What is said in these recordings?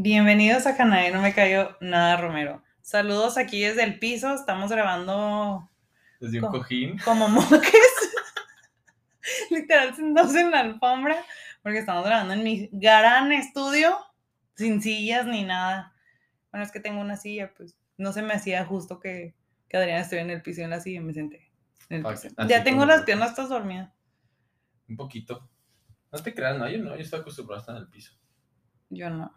Bienvenidos a Canadá, no me cayó nada Romero. Saludos aquí desde el piso, estamos grabando Desde un Co- cojín. como monjes, literal sentados en la alfombra, porque estamos grabando en mi gran estudio, sin sillas ni nada. Bueno, es que tengo una silla, pues no se me hacía justo que, que Adriana estuviera en el piso y en la silla y me senté. En el Pa- piso. así Ya tengo las piernas todas dormidas. Un poquito. No te creas, no, yo no, yo estoy acostumbrado a estar en el piso. Yo no.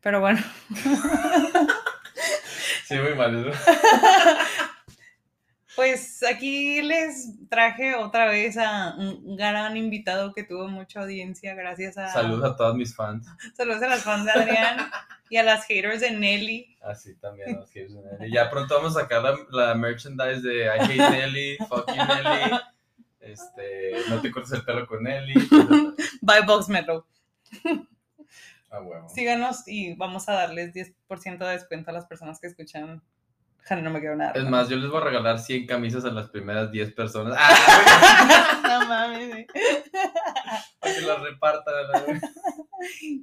Pero bueno. Sí, muy mal, ¿no? Pues aquí les traje otra vez a un gran invitado que tuvo mucha audiencia gracias a... Saludos a todos mis fans. Saludos a las fans de Adrián y a las haters de Nelly. Así también los haters de Nelly. Ya pronto vamos a sacar la, la merchandise de I hate Nelly, fuck you Nelly. Este, no te cortes el pelo con Nelly. By Box Metro. Ah, huevo. Síganos y vamos a darles 10% de descuento a las personas que escuchan. Jane, no me quedo nada. Es más, yo les voy a regalar 100 camisas a las primeras 10 personas. ¡Ah! no mames. Para que las repartan.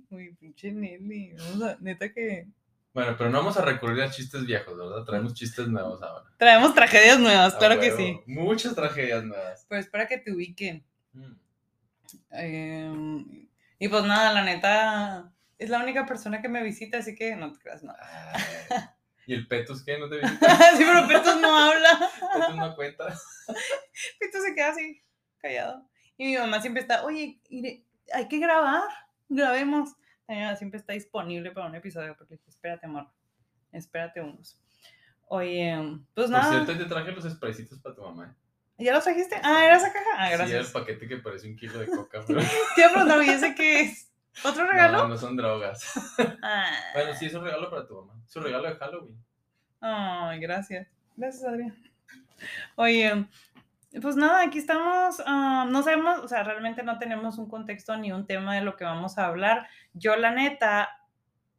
Uy, pinche Nelly. Vamos a- neta que... Bueno, pero no vamos a recurrir a chistes viejos, ¿verdad? Traemos chistes nuevos ahora. Traemos tragedias nuevas, claro que sí. Muchas tragedias nuevas. Pero espera que te ubiquen. Mm. Eh, y pues nada, la neta, es la única persona que me visita, así que no te creas, no. Ay, ¿Y el Petus qué? ¿No te visita? sí, pero Petos no habla. Petus no cuenta. Petos se queda así, callado. Y mi mamá siempre está, oye, hay que grabar, grabemos. Mi mamá siempre está disponible para un episodio, porque dije, espérate, amor, espérate unos. Oye, pues Por nada, cierto, te traje los spraycitos para tu mamá. ¿ya los trajiste? Ah, ¿era esa caja? Ah, Sí, el gracias. paquete que parece un kilo de coca, pero Te iba a preguntar, ¿y ese qué es? ¿Otro regalo? no, no son drogas. Ah. Bueno, sí, es un regalo para tu mamá. Es un regalo de Halloween. Ay, gracias. Gracias, Adrián. Oye, pues nada, aquí estamos. ah, no sabemos, o sea, realmente no tenemos un contexto ni un tema de lo que vamos a hablar. Yo, la neta,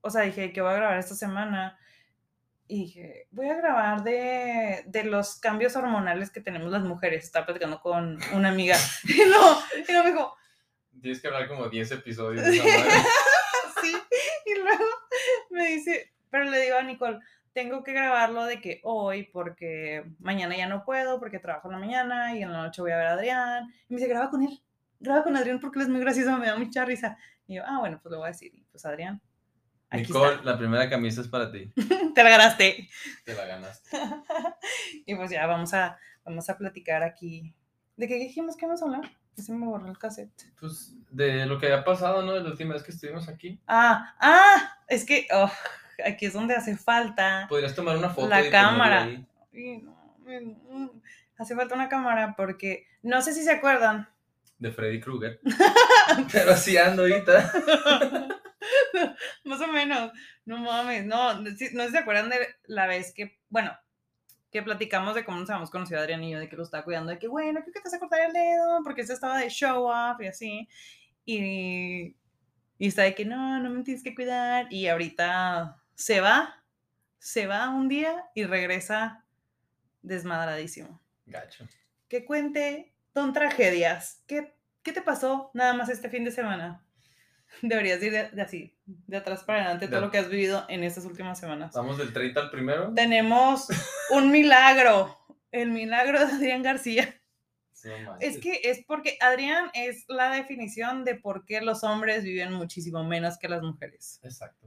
o sea, dije que voy a grabar esta semana. Y dije, voy a grabar de, de los cambios hormonales que tenemos las mujeres. Estaba platicando con una amiga. Y no, y no me dijo, Tienes que hablar como 10 episodios de sí. Y luego me dice, pero le digo a Nicole, tengo que grabarlo de que hoy, porque mañana ya no puedo, porque trabajo en la mañana y en la noche voy a ver a Adrián. Y me dice, graba con él, graba con Adrián porque él es muy gracioso, me da mucha risa. Y yo, ah, bueno, pues lo voy a decir. Pues Adrián, aquí Nicole, la primera camisa es para ti. Te la ganaste. Te la ganaste. y pues ya vamos a, vamos a platicar aquí. ¿De qué dijimos que vamos a hablar? Se me borró el cassette. Pues de lo que había pasado, ¿no? De la última vez que estuvimos aquí. Ah, ah, es que oh, aquí es donde hace falta. Podrías tomar una foto. La y cámara. no, mm, hace falta una cámara porque no sé si se acuerdan. De Freddy Krueger. Pero así ando ahorita. Más o menos. No mames, no, no sé si se acuerdan de la vez que, bueno, que platicamos de cómo nos habíamos conocido Adrián y yo, de que lo estaba cuidando, de que, bueno, creo que te vas a cortar el dedo, porque ese estaba de show off y así. Y, y está de que, no, no me tienes que cuidar. Y ahorita se va, se va un día y regresa desmadradísimo. Gacho. que cuente Don Tragedias. ¿Qué, ¿Qué te pasó nada más este fin de semana? Deberías ir de, de así, de atrás para adelante, todo De- lo que has vivido en estas últimas semanas. Vamos del 30 al primero. Tenemos un milagro, el milagro de Adrián García. Es que es porque Adrián es la definición de por qué los hombres viven muchísimo menos que las mujeres. Exacto.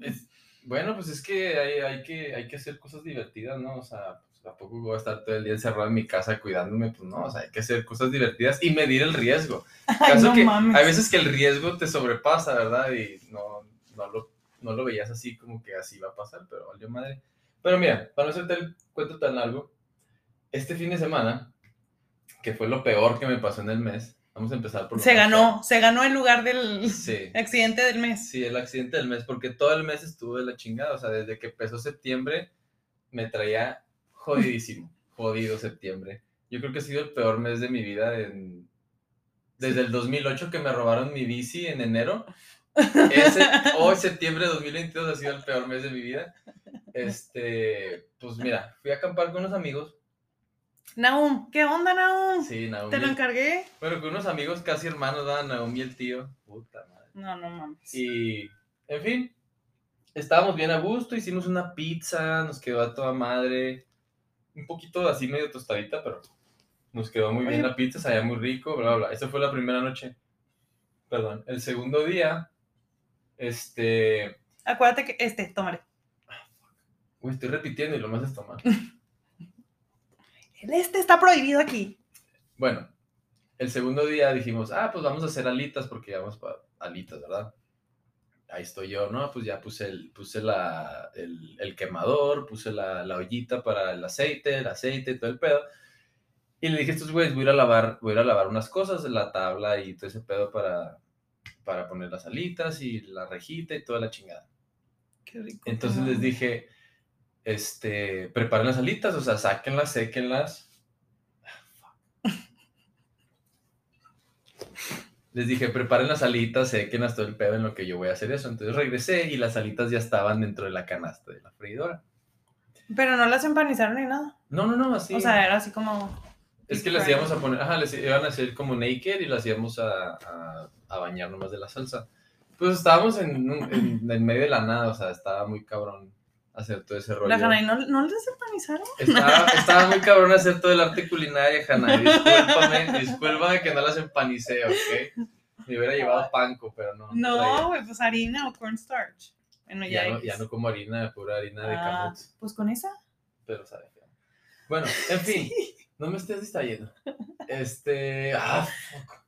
Es- bueno, pues es que hay, hay que hay que hacer cosas divertidas, ¿no? O sea, tampoco voy a estar todo el día encerrado en mi casa cuidándome, pues no, o sea, hay que hacer cosas divertidas y medir el riesgo. Ay, no que mames. hay veces que el riesgo te sobrepasa, ¿verdad? Y no, no, lo, no lo veías así como que así va a pasar, pero valió madre. Pero mira, para no hacerte el cuento tan largo, este fin de semana, que fue lo peor que me pasó en el mes, vamos a empezar por... Se ganó, se ganó el lugar del. Sí. accidente del mes. Sí, el accidente del mes, porque todo el mes estuvo de la chingada. O sea, desde que empezó septiembre, me traía jodidísimo. jodido septiembre. Yo creo que ha sido el peor mes de mi vida. en- Desde el 2008 que me robaron mi bici en enero. Ese, hoy, septiembre de 2022, ha sido el peor mes de mi vida. Este, pues mira, fui a acampar con unos amigos. Naum, ¿qué onda, Naum? Sí, Naomi. Te lo encargué. Bueno, con unos amigos casi hermanos, ¿verdad? Naomi y el tío. Puta madre. No, no mames. Y, en fin, estábamos bien a gusto, hicimos una pizza, nos quedó a toda madre, un poquito así medio tostadita, pero nos quedó muy bien Oye. la pizza, sabía muy rico, bla, bla, bla. Esa fue la primera noche. Perdón. El segundo día, este, Acuérdate que este, tómale. uy, estoy repitiendo y lo más es tomar. El este está prohibido aquí. Bueno, el segundo día dijimos, ah, pues vamos a hacer alitas porque ya vamos para alitas, ¿verdad? Ahí estoy yo, ¿no? Pues ya puse el, puse la, el, el quemador, puse la, la ollita para el aceite, el aceite, todo el pedo. Y le dije a estos güeyes, voy a ir a lavar, voy a ir a lavar unas cosas, la tabla y todo ese pedo para, para poner las alitas y la rejita y toda la chingada. Qué rico. Entonces les dije, este, preparen las alitas, o sea, sáquenlas, séquenlas. Les dije, preparen las alitas, séquenlas todo el pedo en lo que yo voy a hacer eso. Entonces regresé y las alitas ya estaban dentro de la canasta de la freidora. Pero no las empanizaron ni nada. No, no, no, así. O sea, era así como. es que las íbamos a poner, ajá, les iban a hacer como naked y las íbamos a, a, a bañar nomás de la salsa. Pues estábamos en, en, en medio de la nada, o sea, estaba muy cabrón hacer todo ese rollo. La Hanai, ¿no, ¿no las empanizaron? Estaba, estaba muy cabrón hacer todo el arte culinario, Hanna. Discúlpame, discúlpame que no las empanicé, ¿ok? Me hubiera llevado panco, pero no. No, güey, pues harina o cornstarch. Bueno, ya, ya, no, ya no como harina, pura harina de Ah, camut, Pues con esa. pero sabe. Bueno, en fin, no me estés distrayendo. Este. Ah, fuck.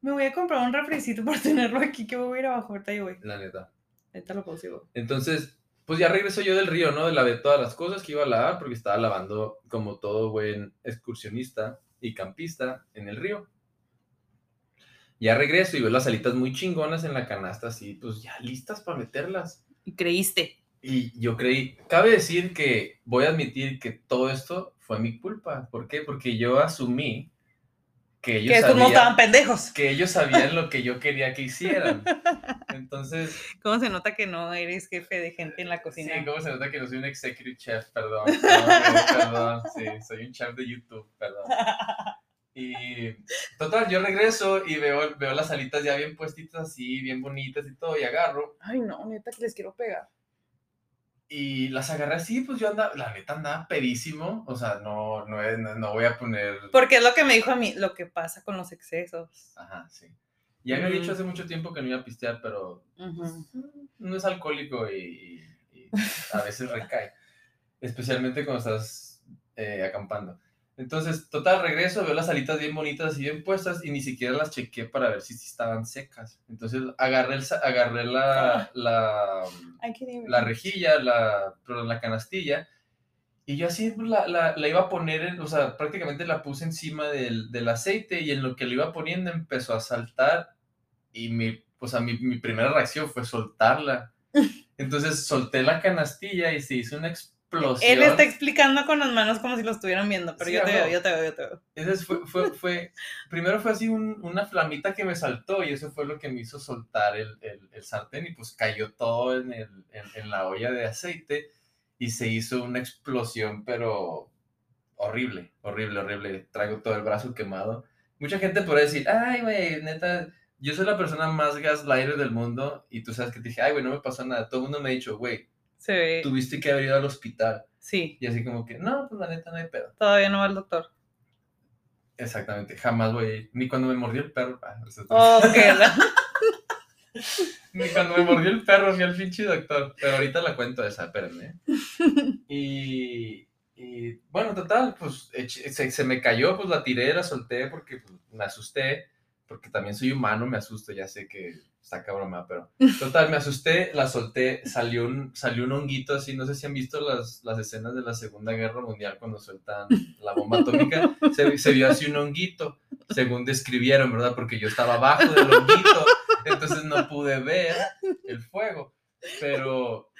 Me voy a comprar un refricito por tenerlo aquí que voy a ir abajo ahorita y güey. La neta. Ahorita lo consigo. Entonces, pues ya regreso yo del río, ¿no? Lavé todas las cosas que iba a lavar porque estaba lavando como todo buen excursionista y campista en el río. Ya regreso y veo las alitas muy chingonas en la canasta, así, pues ya listas para meterlas. Y creíste. Y yo creí, cabe decir que voy a admitir que todo esto fue mi culpa. ¿Por qué? Porque yo asumí que ellos, Que no sabían, estaban pendejos. que ellos sabían lo que yo quería que hicieran. Entonces, ¿Cómo se nota que no eres jefe de gente en la Sí, cocina? ¿cómo se nota que no soy un executive chef? Perdón. Perdón, perdón, sí, soy un chef de YouTube, perdón. Y total, yo regreso y veo, veo las alitas ya bien puestitas así, bien bonitas y todo, y agarro. Ay, no, neta que les quiero pegar. Y las agarré así, pues yo andaba, la neta andaba pedísimo. O sea, no, no, es- no, voy a poner. Porque es lo que me dijo a mí, lo que pasa con los excesos. Ajá, sí. Ya me he dicho Mm. hace mucho tiempo que no iba a pistear, pero Ujú. no es alcohólico y, y- y a veces recae, especialmente cuando estás eh, acampando. Entonces, total, regreso, veo las alitas bien bonitas y bien puestas y ni siquiera las chequé para ver si, sí estaban secas. Entonces, agarré, el, agarré la, la, qué divertido. la rejilla, la, la canastilla y yo así la, la, la iba a poner, en- o sea, prácticamente la puse encima del, del aceite y en lo que lo iba poniendo empezó a saltar y mi, o sea, mi, mi primera reacción fue soltarla. Entonces solté la canastilla y se hizo una explosión. Él está explicando con las manos como si lo estuvieran viendo, pero Sí, yo te veo, yo te veo, yo te veo. Entonces fue, fue, fue, primero fue así un- una flamita que me saltó y eso fue lo que me hizo soltar el, el, el sartén y pues cayó todo en, el, en, en la olla de aceite y se hizo una explosión, pero horrible, horrible, horrible. Traigo todo el brazo quemado. Mucha gente podría decir, ay, güey, neta, yo soy la persona más gaslighter del mundo y tú sabes que te dije, ay, güey, no me pasó nada. Todo el mundo me ha dicho, güey, Se ve. tuviste que haber ido al hospital. Sí, Y así como que, no, pues la neta no hay pedo. todavía no va el doctor. Exactamente, jamás voy a ir. Ni cuando me mordió el perro. Oh, Ni cuando me mordió el perro fui al pinche doctor. Pero ahorita la cuento esa, espérenme. Y, y, bueno, total, pues se, se me cayó, pues la tiré, la solté porque pues, me asusté. Porque también soy humano, me asusto, ya sé que está cabrón, pero total, me asusté, la solté, salió un, salió un honguito así, no sé si han visto las, las escenas de la Segunda Guerra Mundial cuando sueltan la bomba atómica, se, se vio así un honguito, según describieron, ¿verdad? Porque yo estaba abajo del honguito, entonces no pude ver el fuego, pero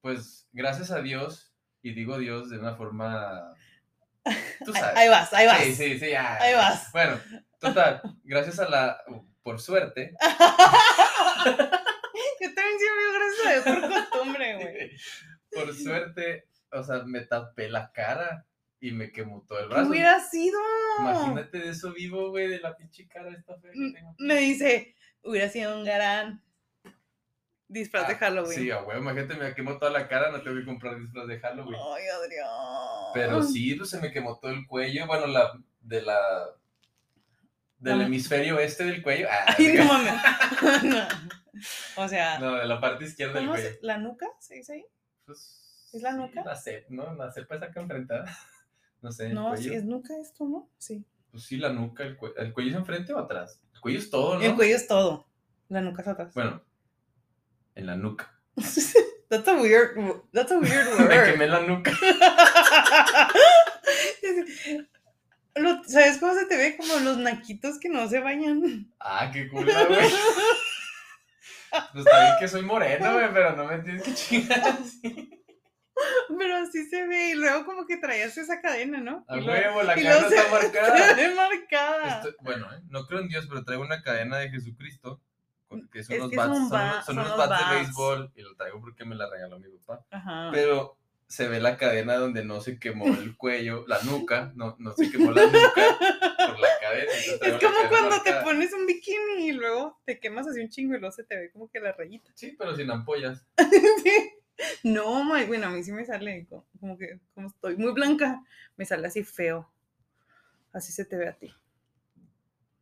pues gracias a Dios, y digo Dios de una forma, tú sabes. Ahí vas, ahí vas. Sí, sí, sí. Ahí vas. Bueno, total, gracias a la, por suerte, Yo también siempre gracias a Dios por costumbre, güey. por suerte, o sea, me tapé la cara y me quemó todo el ¿Qué brazo. hubiera sido? Imagínate de eso vivo, güey, de la pinche cara esta fea que tengo. Me dice, Hubiera sido un gran disfraz de Ah, Halloween. Sí, a huevo, imagínate, me quemó toda la cara, no tengo que comprar disfraz de Halloween. Ay, Adrián. Pero sí, pues se me quemó todo el cuello, bueno, la, de la, del Ah. hemisferio este del cuello. Ah, Ay, no mames. No. O sea, no, de la parte izquierda del ¿cómo cuello. ¿la nuca? ¿Se dice ahí? Pues, ¿Es la sí, nuca? La cepa, ¿no? La cepa esa acá enfrentada. No sé, el No, cuello. sí, es nuca esto, ¿no? Sí. Pues sí, la nuca, el, cue- ¿el cuello es enfrente o atrás? El cuello es todo, ¿no? El cuello es todo. La nuca es atrás. Bueno, en la nuca. That's a weird, that's a weird Me word. quemé la nuca. Lo- ¿Sabes cómo se te ve? Como los naquitos que no se bañan. Ah, qué cool, güey. Pues está bien que soy moreno, güey, pero no me tienes que chingar así. Pero así se ve. Y luego como que traías esa cadena, ¿no? A huevo, la cadena está marcada. Ve marcada. Estoy- bueno, eh, no creo en Dios, pero traigo una cadena de Jesucristo. Que son Es unos que bats, son son, ba- unos- son son unos los bats de béisbol y lo traigo porque me la regaló mi papá. Ajá. Pero se ve la cadena donde no se quemó el cuello, la nuca, no, no se quemó la nuca por la cadena. Es como cuando te pones un bikini y luego te quemas así un chingo y luego se te ve como que la rayita. Sí, pero sin ampollas. Sí. No, my- bueno, a mí sí me sale co- como que, como estoy muy blanca, me sale así feo. Así se te ve a ti.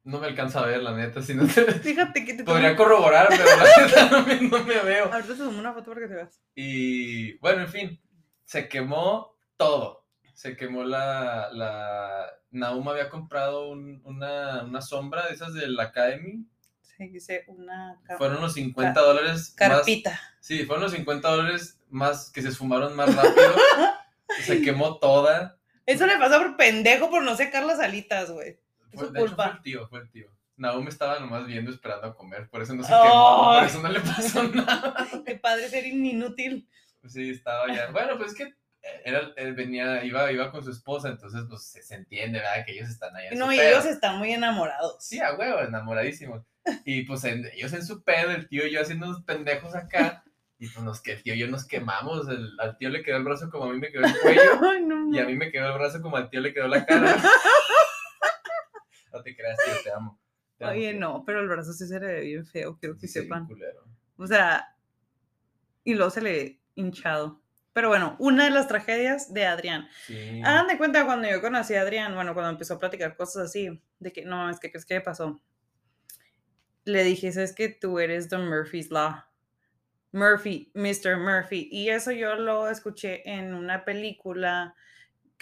No me alcanza a ver, la neta. Si no te... Fíjate que te Podría tomo- corroborar, pero la neta no me, no me veo. Ahorita te tomo una foto para que te veas. Y bueno, en fin, se quemó todo. Se quemó la. la... Naum había comprado un- una, una sombra de esas del Academy. Se dice una Fueron unos 50 dólares. Más, carpita. sí, fueron los 50 dólares más que se esfumaron más rápido. se quemó toda. Eso le pasa por pendejo por no secar las alitas, güey. Es Fue- su hecho, culpa. fue el tío, fue el tío. Naum estaba nomás viendo, esperando a comer. Por eso no se quemó, por eso no le pasó nada. Qué padre ser inútil. Sí, estaba ya. Bueno, pues es que era, él venía, iba, iba con su esposa, entonces pues se, se entiende, ¿verdad? Que ellos están allá en No, su y pedo. ellos están muy enamorados. Sí, a huevo, enamoradísimos. Y pues en- ellos en su pedo, el tío y yo haciendo unos pendejos acá. Y pues nos, que el tío y yo nos quemamos. El, al tío le quedó el brazo como a mí me quedó el cuello. Ay, no. Y a mí me quedó el brazo como al tío le quedó la cara. No te creas, tío, te amo. Te amo, Oye, no, pero el brazo sí se le ve bien feo, quiero que Sí, sepan. culero. O sea, y luego se le hinchado. Pero bueno, una de las tragedias de Adrián. Sí. Hagan de cuenta cuando yo conocí a Adrián, bueno, cuando empezó a platicar cosas así, de que no, es que crees que pasó. Le dije, que tú eres The Murphy's Law. Murphy, Mr. Murphy. Y eso yo lo escuché en una película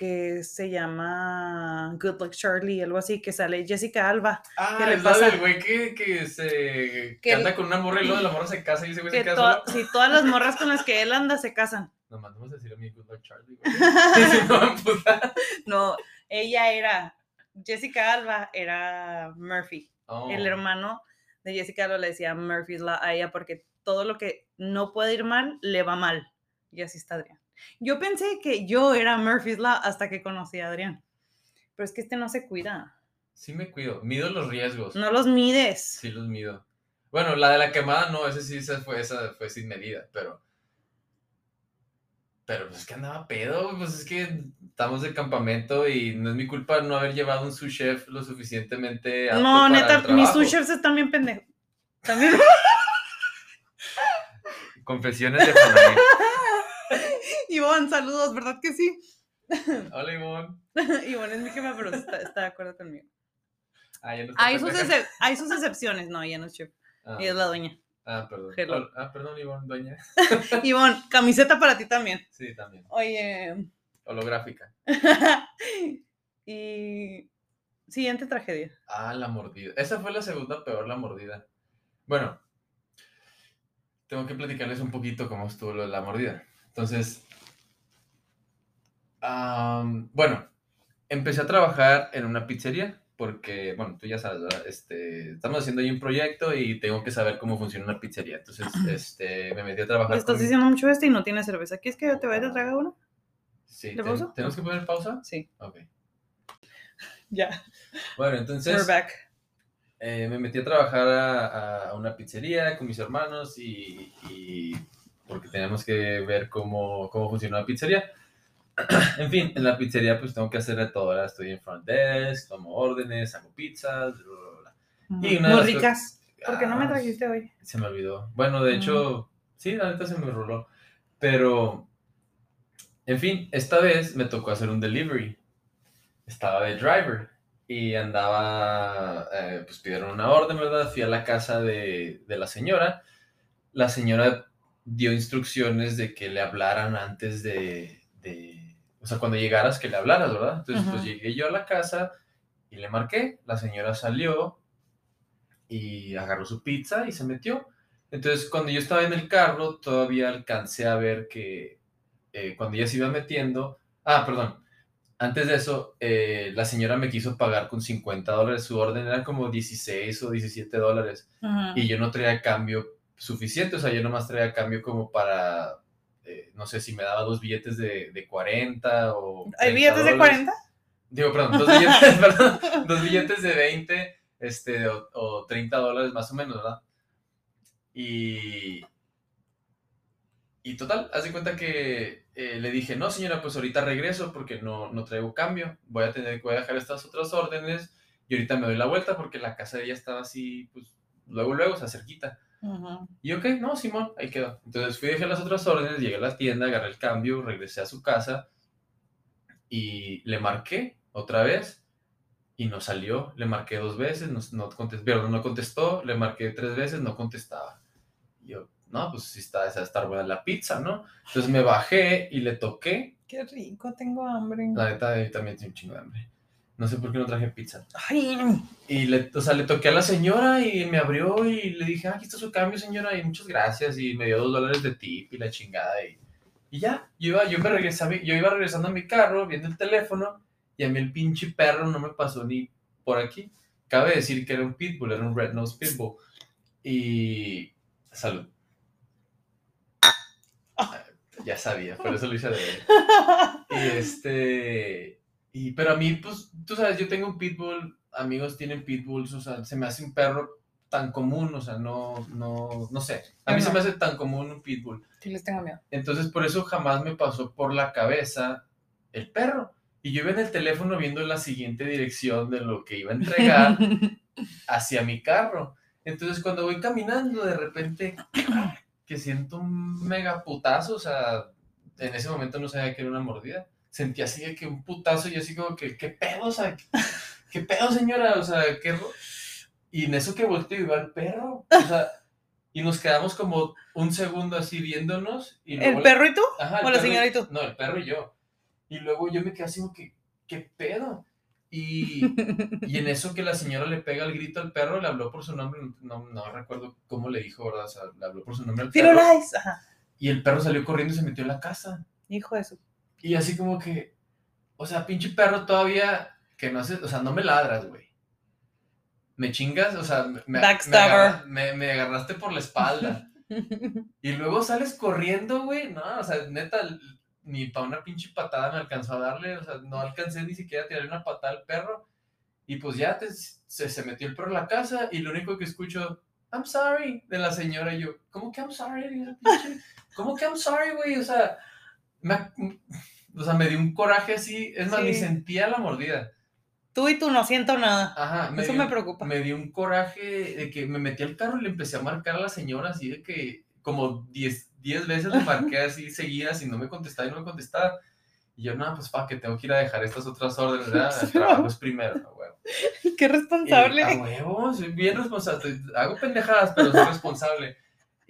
que se llama Good Luck Charlie, algo así, que sale Jessica Alba. Ah, ¿qué le es la pasa? del güey que, que se que Que anda el- con una morra y luego la morra se casa y ese güey Que se casa to- si todas las morras con las que él anda se casan. No, mandamos a decir a mi Good Luck Charlie, güey. Si no. No, ella era, Jessica Alba era Murphy. Oh, El hermano de Jessica Alba le decía Murphy's Law a ella porque todo lo que no puede ir mal, le va mal. Y así está Adrián. Yo pensé que yo era Murphy's Law hasta que conocí a Adrián. Pero es que este no se cuida. Sí me cuido, mido los riesgos. No los mides. Sí los mido. Bueno, la de la quemada no, ese sí esa fue, esa fue sin medida, pero... Pero pues es que andaba pedo, pues es que estamos de campamento y no es mi culpa no haber llevado un sous chef lo suficientemente apto No, para el neta, mis sous chefs están bien pendejos. También. Confesiones de Juanay. Ivonne, saludos, ¿verdad que sí? Hola, Ivonne. Ivonne es mi jefa, pero está, está de acuerdo conmigo. Ah, ya no está Hay sus, excep- hay sus excepciones, no, ella no es chef. Ah, Ella es la dueña. Ah, perdón. Hello. Ah, perdón, Ivonne, dueña. Ivonne, camiseta para ti también. Sí, también. Oye. Holográfica. y. Siguiente tragedia. Ah, la mordida. Esa fue la segunda peor, la mordida. Bueno, tengo que platicarles un poquito cómo estuvo lo de la mordida. Entonces, bueno, empecé a trabajar en una pizzería porque, bueno, tú ya sabes, ¿verdad? Este, estamos haciendo ahí un proyecto y tengo que saber cómo funciona una pizzería. Entonces, este, me metí a trabajar Estás con- diciendo mucho esto y no tienes cerveza. ¿Quieres que te vaya a tragar uno? Sí, ¿Le ten-? ¿tenemos que poner pausa? Sí. Ok. Ya. Bueno, We're entonces... back. eh, me metí a trabajar a, a una pizzería con mis hermanos y, y porque teníamos que ver cómo, cómo funciona la pizzería. en fin, en la pizzería pues tengo que hacer de todo, ¿verdad? Estoy en front desk, tomo órdenes, hago pizzas, bla, bla, bla. Y una Muy ricas. ¿Por qué no me Ah, trajiste hoy? Se me olvidó. Bueno, de hecho, sí, la neta se me roló. Pero, en fin, esta vez me tocó hacer un delivery. Estaba de driver y andaba, eh, pues pidieron una orden, ¿verdad? Fui a la casa de, de la señora. La señora dio instrucciones de que le hablaran antes de, de- o sea, cuando llegaras que le hablaras, ¿verdad? Entonces, pues llegué yo a la casa y le marqué. La señora salió y agarró su pizza y se metió. Entonces, cuando yo estaba en el carro, todavía alcancé a ver que eh, cuando ella se iba metiendo, ah, perdón, antes de eso, eh, la señora me quiso pagar con 50 dólares, su orden era como 16 o 17 dólares y yo no traía cambio suficiente, o sea, yo nomás traía cambio como para, eh, no sé si me daba dos billetes de, de 40 o... ¿Hay 30 billetes de dólares. 40? Digo, perdón, dos billetes, perdón, dos billetes de 20 este, o, o 30 dólares más o menos, ¿verdad? Y, y total, haz de cuenta que eh, le dije, no señora, pues ahorita regreso porque no, no traigo cambio, voy a tener voy a dejar estas otras órdenes y ahorita me doy la vuelta porque la casa de ella estaba así, pues luego, luego, o sea, cerquita. Ujú. Y ok, no, Simón, ahí quedó. Entonces fui, dejé las otras órdenes, llegué a la tienda, agarré el cambio, regresé a su casa y le marqué otra vez y no salió. Le marqué dos veces, no, no, contestó, perdón, no contestó, le marqué tres veces, no contestaba. Y yo, no, pues sí está, esa estar buena la pizza, ¿no? Entonces me bajé y le toqué. Qué rico, tengo hambre. La neta, yo también tengo un chingo de hambre. No sé por qué no traje pizza. Ay, Y le, o sea, le toqué a la señora y me abrió y le dije, ah, aquí está su cambio, señora, y muchas gracias. Y me dio dos dólares de tip y la chingada. Y, y ya, yo iba, yo, me regresaba, yo iba regresando a mi carro viendo el teléfono y a mí el pinche perro no me pasó ni por aquí. Cabe decir que era un pitbull, era un red nose pitbull. Y salud. Ya sabía, por eso lo hice de ver. Y este. Y, pero a mí, pues, tú sabes, yo tengo un pitbull, amigos tienen pitbulls, o sea, se me hace un perro tan común, o sea, no, no, no sé. A mí se me hace tan común un pitbull. Sí, les tengo miedo. Entonces, por eso jamás me pasó por la cabeza el perro. Y yo iba en el teléfono viendo la siguiente dirección de lo que iba a entregar hacia mi carro. Entonces, cuando voy caminando, de repente, que siento un mega putazo, o sea, en ese momento no sabía que era una mordida. Sentí así de que un putazo y así como que, ¿qué pedo? O sea, ¿qué, qué pedo, señora? O sea, ¿qué? ro-?" Y en eso que volteo y veo al perro. O sea, y nos quedamos como un segundo así viéndonos. Y luego ¿El perro y tú? Ajá, el ¿O la señora y tú? No, el perro y yo. Y luego yo me quedé así como que, ¿qué pedo? Y, y en eso que la señora le pega el grito al perro, le habló por su nombre, no, no recuerdo cómo le dijo, ¿verdad? O sea, le habló por su nombre al perro. Firulais. Ajá. Y el perro salió corriendo y se metió en la casa. Hijo de su. Y así como que, o sea, pinche perro todavía, que no hace, o sea, no me ladras, güey. Me chingas, o sea, me, me, Backstabber. agarra- me- me agarraste por la espalda. Y luego sales corriendo, güey. No, o sea, neta, ni para una pinche patada me alcanzó a darle. O sea, no alcancé ni siquiera a tirarle una patada al perro. Y pues ya te- se, se metió el perro en la casa y lo único que escucho, I'm sorry, de la señora. Y yo, ¿cómo que I'm sorry? Y yo, "Pinche, ¿Cómo que I'm sorry, güey? O sea, me, o sea, me dio un coraje así. Es más, ni Sí. sentía la mordida. Tú y tú no siento nada. Ajá, Eso dio- me preocupa. Me dio un coraje de que me metí al carro y le empecé a marcar a la señora así de que como 10 10 veces le marqué así seguidas y no me contestaba y no me contestaba. Y yo, no, pues pa, que tengo que ir a dejar estas otras órdenes, ¿verdad? El trabajo es primero, ¿no, huevo? Qué Y, responsable. a huevo, soy bien responsable. Hago pendejadas, pero soy responsable.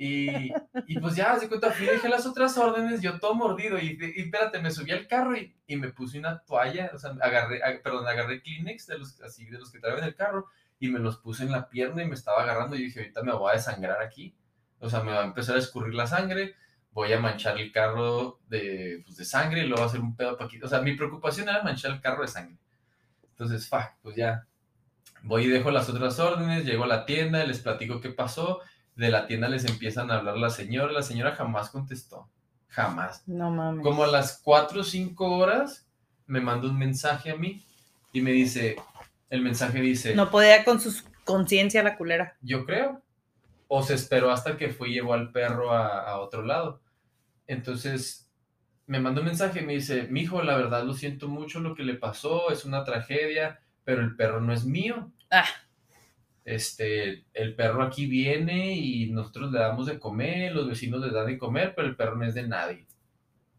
Y, y pues ya, así cuenta, fui, dejé las otras órdenes, yo todo mordido. Y, y espérate, me subí al carro y, y me puse una toalla, o sea, agarré, ag- perdón, agarré Kleenex de los, así, de los que traen en el carro y me los puse en la pierna y me estaba agarrando. Y dije, ahorita me voy a desangrar aquí. O sea, me va a empezar a escurrir la sangre, voy a manchar el carro de, pues, de sangre y luego va a hacer un pedo aquí. O sea, mi preocupación era manchar el carro de sangre. Entonces, fuck, pues ya. Voy y dejo las otras órdenes, llego a la tienda, les platico qué pasó. De la tienda les empiezan a hablar la señora. La señora jamás contestó. Jamás. No mames. Como a las 4 o 5 horas me manda un mensaje a mí y me dice, el mensaje dice, No podía con su conciencia la culera. yo creo. O se esperó hasta que fue y llevó al perro a, a otro lado. Entonces me mandó un mensaje y me dice, mijo, la verdad lo siento mucho lo que le pasó, es una tragedia, pero el perro no es mío. Ah, este, el perro aquí viene y nosotros le damos de comer, los vecinos les dan de comer, pero el perro no es de nadie.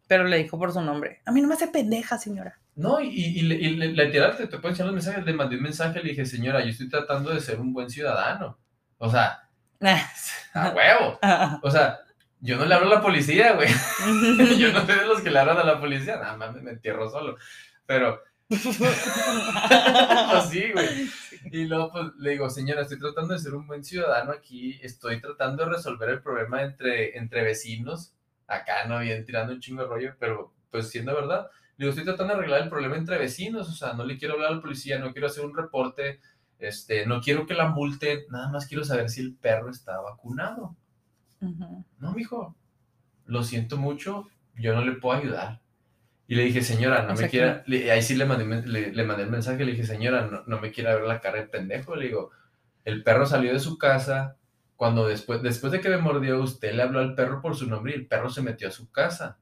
Pero le dijo por su nombre. A mí no me hace pendeja, señora. No, y, y, y le, y le- literal, te, te puedo echar los mensajes, le mandé un mensaje, le dije, señora, yo estoy tratando de ser un buen ciudadano. O sea, a huevo. O sea, yo no le hablo a la policía, güey. yo no soy de los que le hablan a la policía, nada más me entierro solo. Pero, pues sí, güey. Y luego pues, le digo, señora, estoy tratando de ser un buen ciudadano aquí, estoy tratando de resolver el problema entre, entre vecinos. Acá no bien tirando un chingo de rollo, pero pues siendo verdad, le digo, estoy tratando de arreglar el problema entre vecinos, o sea, no le quiero hablar a la policía, no quiero hacer un reporte, este, no quiero que la multen, nada más quiero saber si el perro está vacunado. No, mijo, lo siento mucho, yo no le puedo ayudar. Y le dije, señora, no O sea me que quiera. le- ahí sí le mandé, le, le mandé el mensaje, le dije, señora, no, no me quiera ver la cara de pendejo. Le digo, el perro salió de su casa. Cuando después, después de que me mordió, usted le habló al perro por su nombre y el perro se metió a su casa.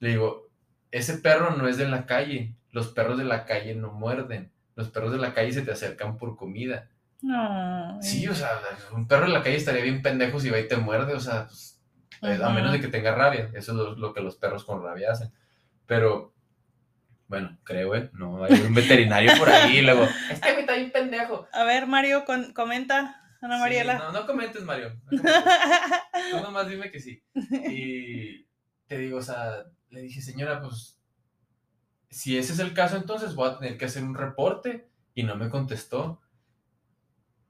Le digo, ese perro no es de la calle. Los perros de la calle no muerden. Los perros de la calle se te acercan por comida. No. Sí, o sea, un perro en la calle estaría bien pendejo si va y te muerde, o sea, pues, a menos de que tenga rabia. Eso es lo, lo que los perros con rabia hacen. Pero, bueno, creo, ¿eh? No, hay un veterinario por ahí y luego, este güey está bien pendejo. A ver, Mario, con- comenta, Ana Sí, Mariela. no, no comentes, Mario. no comentes. Tú nomás dime que sí. Y te digo, o sea, le dije, señora, pues, si ese es el caso, entonces voy a tener que hacer un reporte. Y no me contestó.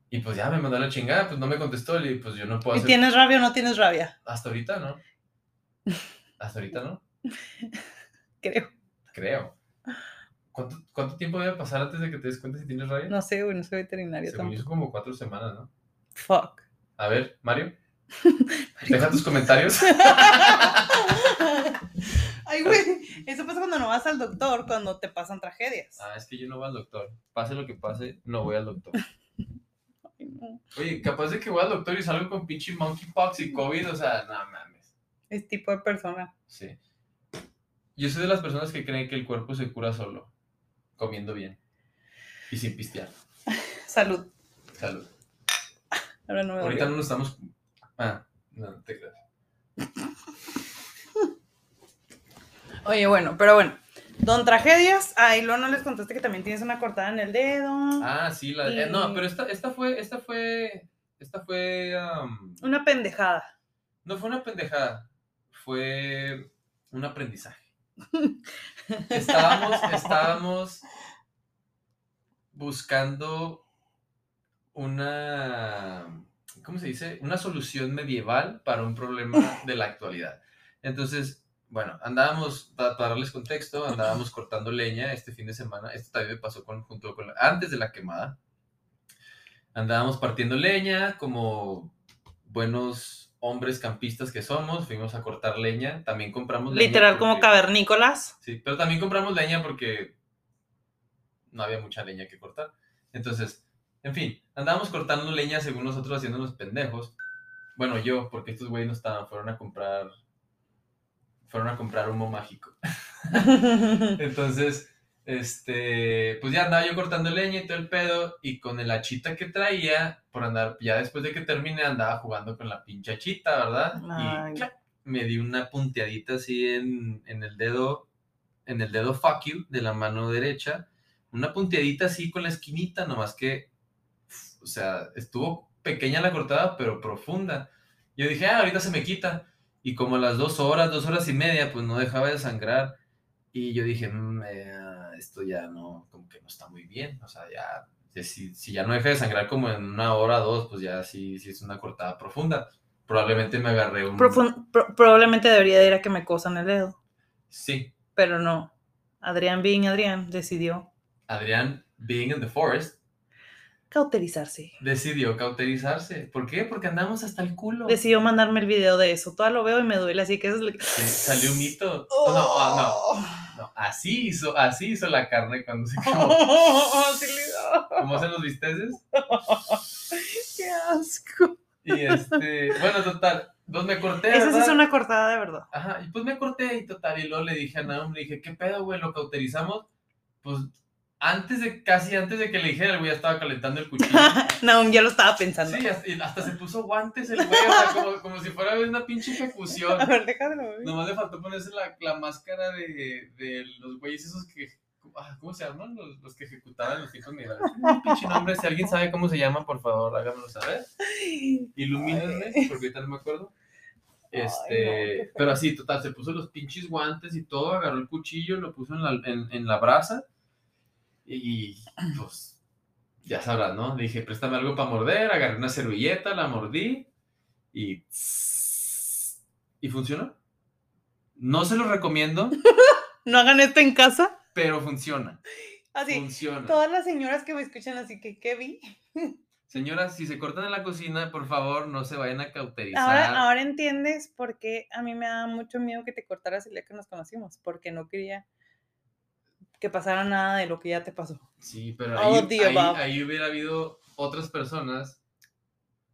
Y pues ya me mandó a la chingada, pues no me contestó. Y pues yo no puedo ¿Y hacer. tienes rabia o no tienes rabia? Hasta ahorita no. Hasta ahorita no. Creo. Creo. ¿Cuánto, cuánto tiempo debe pasar antes de que te des cuenta si tienes rabia? No sé, güey, no soy veterinario Según yo, tampoco. son como cuatro semanas, ¿no? Fuck. A ver, Mario. Deja tus comentarios. Ay, güey, eso pasa cuando no vas al doctor, cuando te pasan tragedias. Ah, es que yo no voy al doctor. Pase lo que pase, no voy al doctor. Ay, no. Oye, capaz de que voy al doctor y salgo con pinche monkeypox y COVID, o sea, no mames. Es tipo de persona. Sí. Yo soy de las personas que creen que el cuerpo se cura solo, comiendo bien y sin pistear. Salud. Salud. Ahora no me Ahorita no nos estamos. Ah, no, no te creas. Oye, bueno, pero bueno. Don Tragedias, ay, luego no les contaste que también tienes una cortada en el dedo. Ah, sí, la. eh, no, pero esta, esta fue. Esta fue. Esta fue. Una pendejada. no fue una pendejada. Fue un aprendizaje. Estábamos, estábamos buscando una, ¿cómo se dice? Una solución medieval para un problema de la actualidad. Entonces, bueno, andábamos, pa- para darles contexto, andábamos cortando leña este fin de semana. Esto también me pasó con, junto con, antes de la quemada. Andábamos partiendo leña como buenos hombres campistas que somos. Fuimos a cortar leña. También compramos leña. Literal como porque- cavernícolas. Sí, pero también compramos leña porque no había mucha leña que cortar. Entonces, en fin, andábamos cortando leña según nosotros haciéndonos pendejos. Bueno, yo, porque estos güeyes no estaban, fueron a comprar. Fueron a comprar humo mágico. Entonces, este, pues ya andaba yo cortando leña y todo el pedo, y con el hachita que traía, por andar, ya después de que terminé, andaba jugando con la pinche hachita, ¿verdad? Ay. Y ¡clac! me di una punteadita así en, en el dedo, en el dedo fuck you de la mano derecha, una punteadita así con la esquinita, nomás que, o sea, estuvo pequeña la cortada, pero profunda. Yo dije, ah, ahorita se me quita. Y como a las dos horas, dos horas y media, pues no dejaba de sangrar. Y yo dije, "Mm, eh, esto ya no, como que no está muy bien. O sea, ya, si, si ya no deja de sangrar como en una hora o dos, pues ya sí, sí es una cortada profunda. Probablemente me agarré un... Profun- pro- probablemente debería de ir a que me cosan el dedo, Sí, pero no. Adrián Being Adrián decidió Adrián, being in the forest, cauterizarse. decidió cauterizarse. ¿Por qué? Porque andamos hasta el culo. Decidió mandarme el video de eso. Todo lo veo y me duele, así que eso es lo que... Sí, salió un mito. Oh, no, oh, no, no, así hizo, así hizo la carne cuando se quemó. Sí le da. ¿Cómo hacen los bisteces? ¡Qué asco! Y este, bueno, total, pues me corté. Esa sí es una cortada de verdad. Ajá, y pues me corté y total, y luego le dije a Naum, le dije, ¿qué pedo, güey? ¿Lo cauterizamos? Pues antes de, casi antes de que le dijera, el güey ya estaba calentando el cuchillo. no, ya lo estaba pensando. Sí, hasta, se puso guantes el güey, o sea, como, como si fuera una pinche ejecución. A ver, déjalo. güey. Nomás le faltó ponerse la, la máscara de, de los güeyes esos que. ah, ¿Cómo se llaman? Los, los que ejecutaban los hijos migrados. Un pinche nombre. Si alguien sabe cómo se llama, por favor, háganmelo saber. Ilumínenme, porque ahorita no me acuerdo. Ay, no, Este, pero así, total, se puso los pinches guantes y todo, agarró el cuchillo, lo puso en la, en, en la brasa y pues ya sabrás, ¿no? Le dije, préstame algo para morder, agarré una servilleta, la mordí y y funcionó. No se lo recomiendo, No hagan esto en casa. pero funciona. Así. Funciona. Todas las señoras que me escuchan así que, ¿qué vi? Señoras, si se cortan en la cocina, por favor, no se vayan a cauterizar. Ahora, ahora entiendes por qué a mí me da mucho miedo que te cortaras el día que nos conocimos, porque no quería que pasara nada de lo que ya te pasó. Sí, pero ahí, of the ahí- hubiera habido otras personas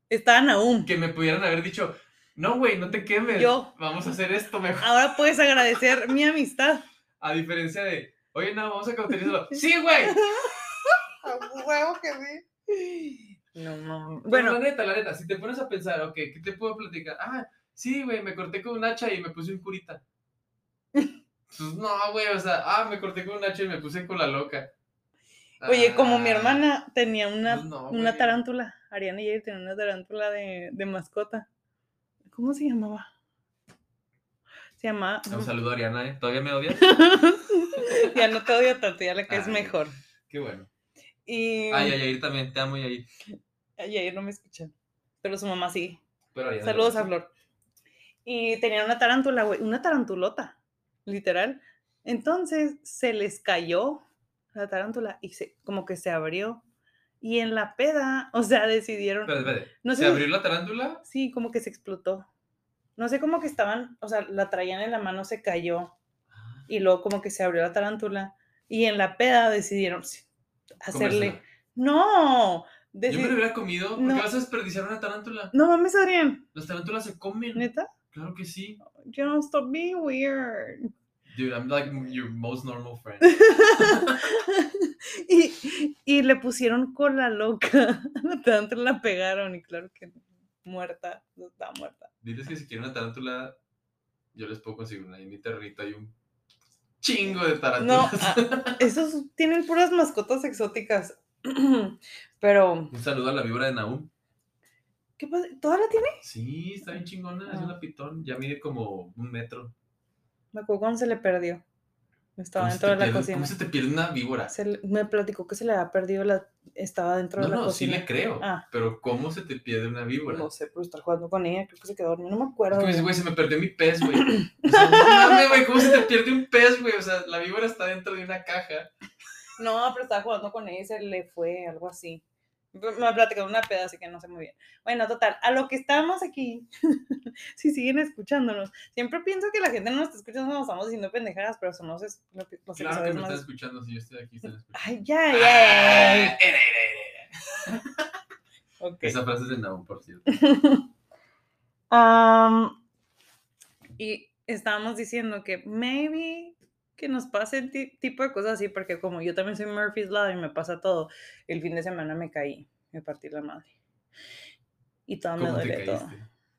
Estaban aún. que me pudieran haber dicho, no, güey, no te quemes. Yo. Vamos a hacer esto mejor. Ahora puedes agradecer mi amistad. A diferencia de, oye, no, vamos a cauterizarlo. sí, güey. A huevo que sí. No, no. Bueno, Bueno, la neta, la neta, si te pones a pensar, ok, ¿qué te puedo platicar? Ah, sí, güey, me corté con un hacha y me puse un curita. Pues no, güey, o sea, ah, me corté con un hacha y me puse con la loca. oye, como mi Ah, hermana tenía una, pues no, una tarántula, Ariana y ella tenían una tarántula de, de mascota. ¿Cómo se llamaba? Se llamaba. Un saludo a Ariana, ¿eh? ¿Todavía me odias? ya no te odio tanto, ya la que es mejor. Qué bueno. Y. Ay, Yair también, te amo, Yair. Ay, ayer no me escuchan. Pero su mamá sí. Pero Saludos a. Flor. Y tenían una tarántula, güey. Una tarantulota. Literal. Entonces se les cayó la tarántula y se, como que se abrió. Y en la peda, o sea, decidieron. Espera, espera. No ¿Se sé abrió la tarántula? Sí, como que se explotó. No sé cómo que estaban, o sea, la traían en la mano, se cayó. Y luego como que se abrió la tarántula. Y en la peda decidieron hacerle. No. Yo me lo hubiera comido. ¿Por No. qué vas a desperdiciar una tarántula? No mames, Adrián. Las tarántulas se comen. ¿Neta? Claro que sí. Yo stop being weird. Dude, I'm like your most normal friend. y, y le pusieron cola loca. La tarántula la pegaron y claro que muerta. no Estaba muerta. Diles que si quieren una tarántula, yo les puedo conseguir una. Y en mi terreno hay un chingo de No, tarántulas. ah, esos tienen puras mascotas exóticas. Pero, Un saludo a la víbora de Naum. ¿Qué pasa? ¿Toda la tiene? Sí, está bien chingona. Es Ah. una pitón. Ya mide como un metro. Me acuerdo cuando se le perdió. Estaba ¿Cómo se dentro de la pierde- cocina. ¿Cómo se te pierde una víbora? Se me platicó que se le había perdido la. Estaba dentro No, de la no, sí cocina. le creo. Ah. Pero ¿cómo se te pierde una víbora? No sé, pero estar jugando con ella. Creo que se quedó dormida. No me Es acuerdo. que me dice, güey. güey, se me perdió mi pez, güey. O sea, no mames, güey, ¿cómo se te pierde un pez, güey? O sea, la víbora está dentro de una caja. No, pero estaba jugando con ella y se le fue, algo así. Me platicó una peda, así que no sé muy bien. Bueno, total, a lo que estamos aquí, si siguen escuchándonos, siempre pienso que la gente no nos está escuchando cuando estamos diciendo pendejadas, pero somos es- lo que- los Claro que me están escuchando si yo estoy aquí. Están escuchando. Ay, ya, ya. Ah, era, era, era. Ok. Esa frase es de Naum, por cierto. Y estábamos diciendo que maybe que nos pase ti- tipo de cosas así, porque como yo también soy Murphy's Law y me pasa todo, el fin de semana me caí, me partí la madre. Y todo me ¿Cómo te duele todo.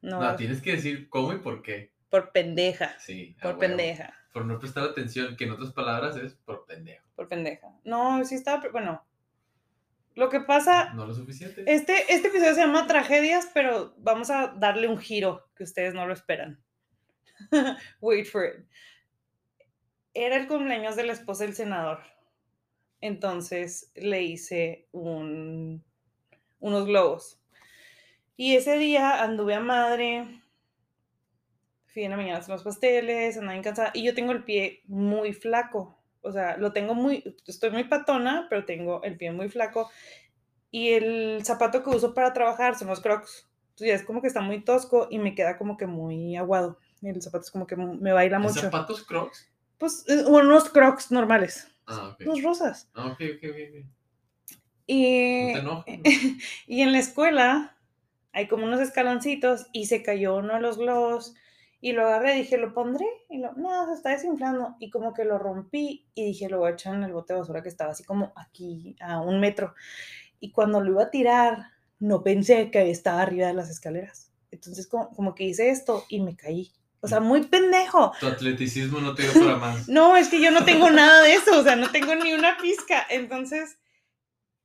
No, No, tienes que decir cómo y por qué. por pendeja, Sí. a por huevo. pendeja, Por no prestar atención, que en otras palabras es por pendejo. por pendeja. No, sí estaba, bueno, lo que pasa, No lo suficiente. este, este episodio se llama Tragedias, pero vamos a darle un giro que ustedes no lo esperan. Wait for it. Era el cumpleaños de la esposa del senador. Entonces le hice un, unos globos. Y ese día anduve a madre. Fui en la mañana a hacer los pasteles, andaba cansada. Y yo tengo el pie muy flaco. O sea, lo tengo muy. Estoy muy patona, pero tengo el pie muy flaco. Y el zapato que uso para trabajar son los crocs. Entonces ya es como que está muy tosco y me queda como que muy aguado. Y el zapato es como que me baila ¿En mucho. zapatos crocs? Pues eh, unos crocs normales. Ah. Los rosas. Ah, ok, ok, ok. ok. Y, No te enojes. y en la escuela hay como unos escaloncitos y se cayó uno de los globos Y lo agarré, dije, lo pondré. Y lo, no, se está desinflando. Y como que lo rompí y dije, lo voy a echar en el bote de basura que estaba así como aquí a un metro. Y cuando lo iba a tirar, no pensé que estaba arriba de las escaleras. Entonces como, como que hice esto y me caí. O sea, muy pendejo. Tu atleticismo no te dio para más. No, es que yo no tengo nada de eso, o sea, no tengo ni una pizca. Entonces,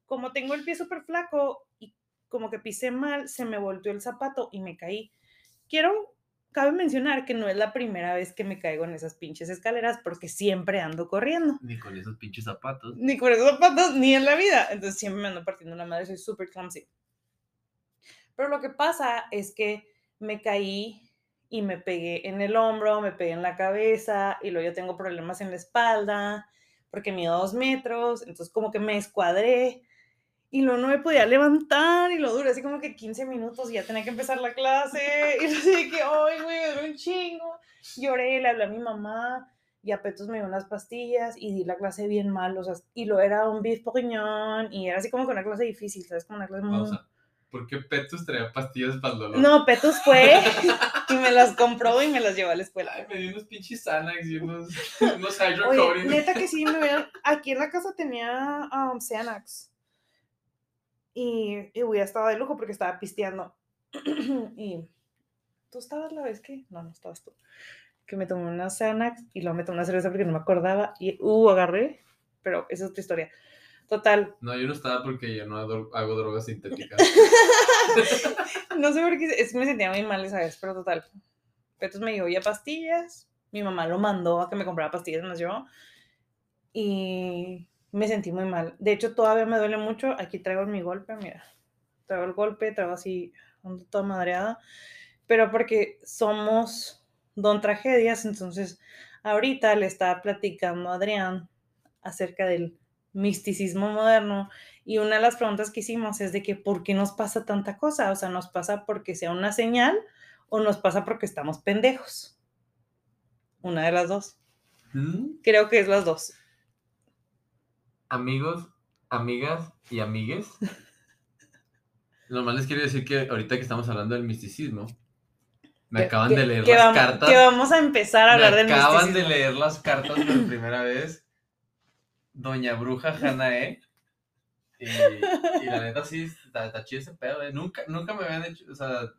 como tengo el pie súper flaco y como que pisé mal, se me volteó el zapato y me caí. Quiero, cabe mencionar que no es la primera vez que me caigo en esas pinches escaleras porque siempre ando corriendo. Ni con esos pinches zapatos. Ni con esos zapatos, ni en la vida. Entonces siempre me ando partiendo la madre, soy súper clumsy. Pero lo que pasa es que me caí y me pegué en el hombro, me pegué en la cabeza y luego yo tengo problemas en la espalda porque mido dos metros, entonces como que me escuadré y luego no me podía levantar y lo duré así como que 15 minutos y ya tenía que empezar la clase y así de que, ay, güey, me duró un chingo. Lloré, le hablé a mi mamá y a Petos me dio unas pastillas y di la clase bien mal, o sea, y lo era un beef bourguignon y era así como que una clase difícil, ¿sabes? Como una clase muy... Pausa. ¿Por qué Petus traía pastillas para el dolor? No, Petus fue y me las compró y me las llevó a la escuela. Ay, me dio unos pinches Xanax y unos, unos Oye, neta que sí, me vieron. Aquí en la casa tenía um, Xanax. Y, y güey, estaba de lujo porque estaba pisteando. y tú estabas la vez que. No, no estabas tú. Que me tomé una Xanax y luego me tomé una cerveza porque no me acordaba. Y, uh, agarré. Pero esa es otra historia. Total. No, yo no estaba porque yo no hago, hago drogas sintéticas. no sé por qué. Es que me sentía muy mal esa vez, pero total. Entonces me llevó ya pastillas. Mi mamá lo mandó a que me comprara pastillas, las llevó. Y me sentí muy mal. De hecho, todavía me duele mucho. Aquí traigo mi golpe, mira. Traigo el golpe, traigo así, toda madreada. Pero porque somos don tragedias, entonces ahorita le estaba platicando a Adrián acerca del misticismo moderno y una de las preguntas que hicimos es de que ¿por qué nos pasa tanta cosa? O sea, ¿nos pasa porque sea una señal o nos pasa porque estamos pendejos? Una de las dos. ¿Mm? Creo que es las dos. Amigos, amigas y amigues. Nomás les quiero decir que ahorita que estamos hablando del misticismo, me acaban de leer las vamos, cartas. Que vamos a empezar a hablar me del acaban misticismo. de leer las cartas por primera vez. Doña Bruja Hanae. Y, y la neta sí, está, chido ese pedo, eh. Nunca, nunca me habían hecho, o sea...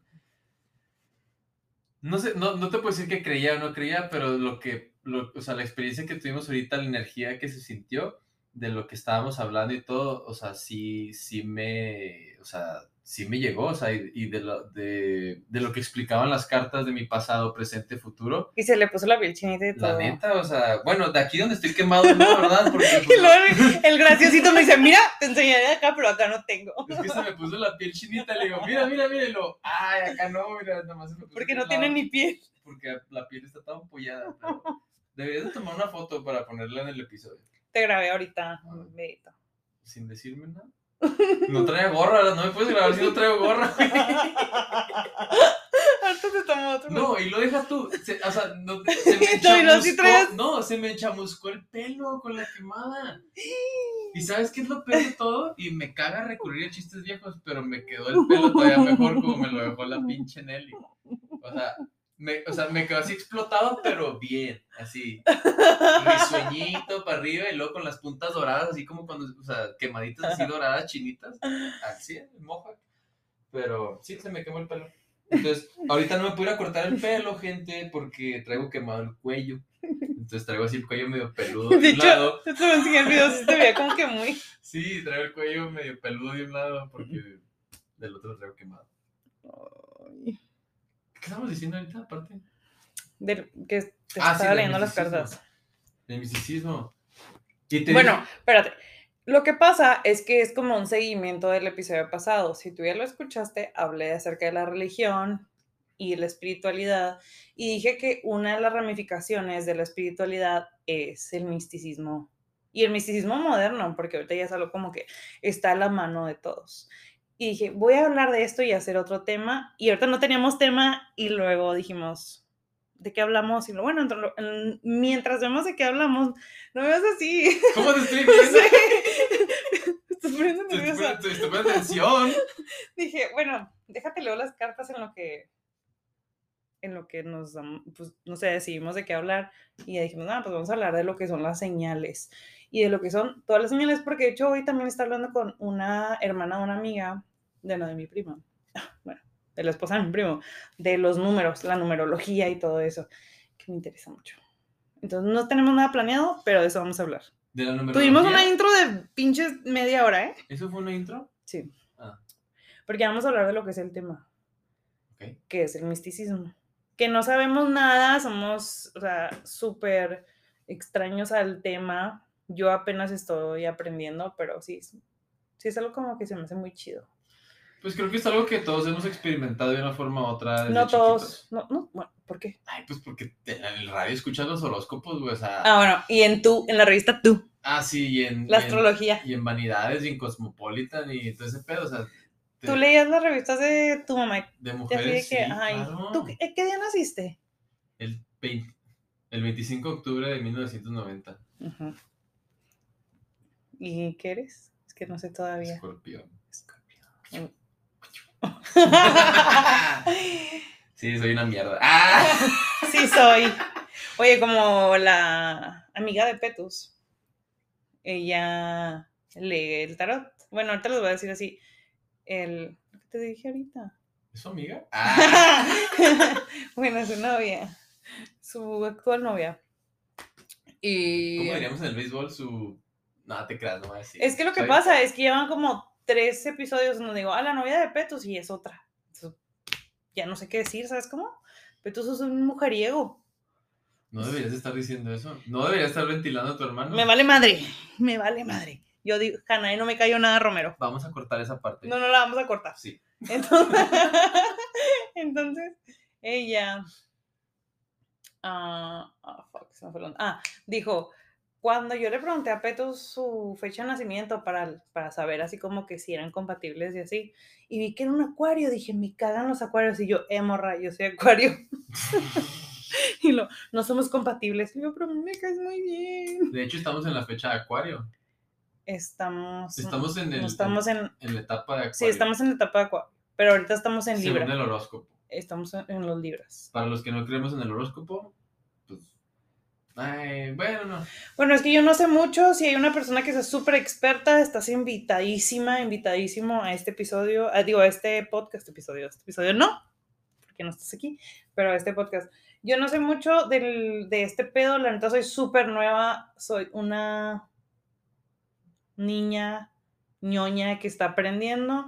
No sé, no, no te puedo decir que creía o no creía, pero lo que, o sea, la experiencia que tuvimos ahorita, la energía que se sintió de lo que estábamos hablando y todo, o sea, sí, sí me, o sea, sí me llegó, o sea, y, y de, lo, de, de lo que explicaban las cartas de mi pasado, presente, futuro, Y se le puso la piel chinita y todo. la neta, o sea, bueno, de aquí donde estoy quemado, no, ¿verdad? Porque Y pues, luego el graciosito me dice, mira, te enseñaré acá, pero acá no tengo. es que se me puso la piel chinita, le digo, mira, mira, mira, y lo, ay, acá no, mira, nada más se me puso Porque no tiene ni piel. Porque la piel está ampollada, pero deberías de tomar una foto para ponerla en el episodio, Te grabé ahorita un videito. sin decirme nada. No trae gorra, no me puedes grabar si no traigo gorra. Antes te tomo otro. No, y lo dejas tú. Se, o sea, no, se me y no, se me enchamuscó el pelo con la quemada. ¿Y sabes qué es lo peor de todo? Y me caga recurrir a chistes viejos, pero me quedó el pelo todavía mejor como me lo dejó la pinche Nelly. O sea, me, o sea, me quedó así explotado, pero bien, así. Risueñito para arriba y luego con las puntas doradas, así como cuando, o sea, quemaditas así doradas, chinitas. Así, moja. Pero sí, se me quemó el pelo. Entonces, ahorita no me puedo ir a cortar el pelo, gente, porque traigo quemado el cuello. Entonces traigo así el cuello medio peludo de, De un hecho, lado. te el video, se veía como que muy... Sí, traigo el cuello medio peludo de un lado porque del otro lo traigo quemado. ¿Qué estamos diciendo ahorita aparte? Del- que te Ah, sí, estaba del leyendo las cartas. El misticismo. Te Bueno, espérate. Lo que pasa es que es como un seguimiento del episodio pasado. Si tú ya lo escuchaste, hablé acerca de la religión y la espiritualidad y dije que una de las ramificaciones de la espiritualidad es el misticismo y el misticismo moderno, porque ahorita ya es algo como que está a la mano de todos. Y dije, voy a hablar de esto y hacer otro tema. Y ahorita no teníamos tema y luego dijimos, ¿de qué hablamos? Y lo bueno, en- mientras vemos de qué hablamos, no me veas así. ¿Cómo te estoy viendo? Me Estás poniendo estoy nerviosa. estoy atención. Dije, bueno, déjate leo las cartas en lo que en lo que nos, pues, no sé, decidimos de qué hablar y ya dijimos, no, pues vamos a hablar de lo que son las señales y de lo que son todas las señales, porque de hecho hoy también está hablando con una hermana una amiga, de la de mi prima, bueno, de la esposa de mi primo, de los números, la numerología y todo eso, que me interesa mucho. Entonces no tenemos nada planeado, pero de eso vamos a hablar. De la Tuvimos una numerología. intro de pinches media hora, ¿eh? ¿Eso fue una intro? Sí. Ah. Porque vamos a hablar de lo que es el tema, Ok. que es el misticismo. Que no sabemos nada, somos, o sea, súper extraños al tema. Yo apenas estoy aprendiendo, pero sí, sí es algo como que se me hace muy chido. Pues creo que es algo que todos hemos experimentado de una forma u otra. desde no todos, no, no, bueno, ¿por qué? Ay, pues porque en el radio escuchas los horóscopos, güey. O sea. Ah, bueno, y en tu, en la revista Tú, ah, sí, y en. la y en- astrología. Y en Vanidades y en Cosmopolitan y todo ese pedo. O sea. te- Tú leías las revistas de tu mamá. De así de mujeres. que, sí, ay, claro. ¿tú qué, día naciste? El, 20 el 25 de octubre de 1990. Ujú. ¿Y qué eres? Es que no sé todavía. Escorpión. Mm. Sí, soy una mierda. ¡Ah! Sí soy. Oye, como la amiga de Petus, ella lee el tarot. Bueno, ahorita les voy a decir así. El ¿qué te dije ahorita. ¿Es su amiga? ¡Ah! bueno, su novia. Su actual novia. Y ¿Cómo diríamos en el béisbol? Su. No, te creas, no voy a decir. es que lo que Soy- pasa es que llevan como tres episodios donde digo, ah, la novia de Petus y es otra. Entonces, ya no sé qué decir, ¿sabes cómo? Petus es un mujeriego. No deberías estar diciendo eso. No deberías estar ventilando a tu hermano. Me vale madre, me vale madre. Yo digo, Hanna, no me cayó nada Romero. Vamos a cortar esa parte. No, no la vamos a cortar. Sí. Entonces, entonces ella. fuck, se me fue la onda. Ah, dijo: Cuando yo le pregunté a Peto su fecha de nacimiento para, para saber así como que si eran compatibles y así, y vi que era un acuario, dije: Me cagan los acuarios. Y yo, eh, morra, yo soy acuario. y lo, no somos compatibles. Y yo, pero me caes muy bien. De hecho, estamos en la fecha de Acuario. Estamos. Estamos en el. no estamos en. en la etapa de Acuario. Sí, estamos en la etapa de acuario. Pero ahorita estamos en Según Libra. el horóscopo. Estamos en- en los Libras. Para los que no creemos en el horóscopo. Bueno, no. Bueno, es que yo no sé mucho. Si hay una persona que sea súper experta, estás invitadísima, invitadísimo a este episodio. ah, digo, a este podcast episodio. Este episodio no, porque no estás aquí, pero a este podcast. Yo no sé mucho del, de este pedo. La neta, soy súper nueva. Soy una niña ñoña que está aprendiendo.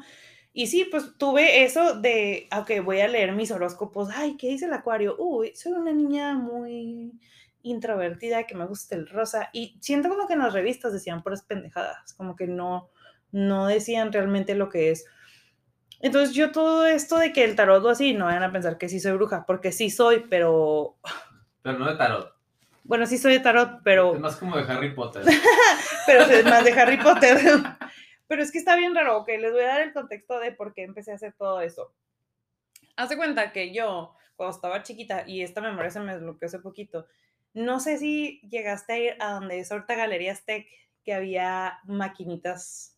Y sí, pues tuve eso de, ok, voy a leer mis horóscopos. Ay, ¿qué dice el acuario? Uy, soy una niña muy introvertida, que me gusta el rosa. Y siento como que en las revistas decían puras pendejadas, como que no, no decían realmente lo que es. Entonces yo todo esto de que el tarot o así, no vayan a pensar que sí soy bruja, porque sí soy, pero, Pero no de tarot. bueno, sí soy de tarot, pero... Es más como de Harry Potter. pero es más de Harry Potter. Pero es que está bien raro, ok, les voy a dar el contexto de por qué empecé a hacer todo eso. Hace cuenta que yo, cuando estaba chiquita, y esta memoria se me desbloqueó hace poquito, no sé si llegaste a ir a donde es ahorita Galerías Tech, que había maquinitas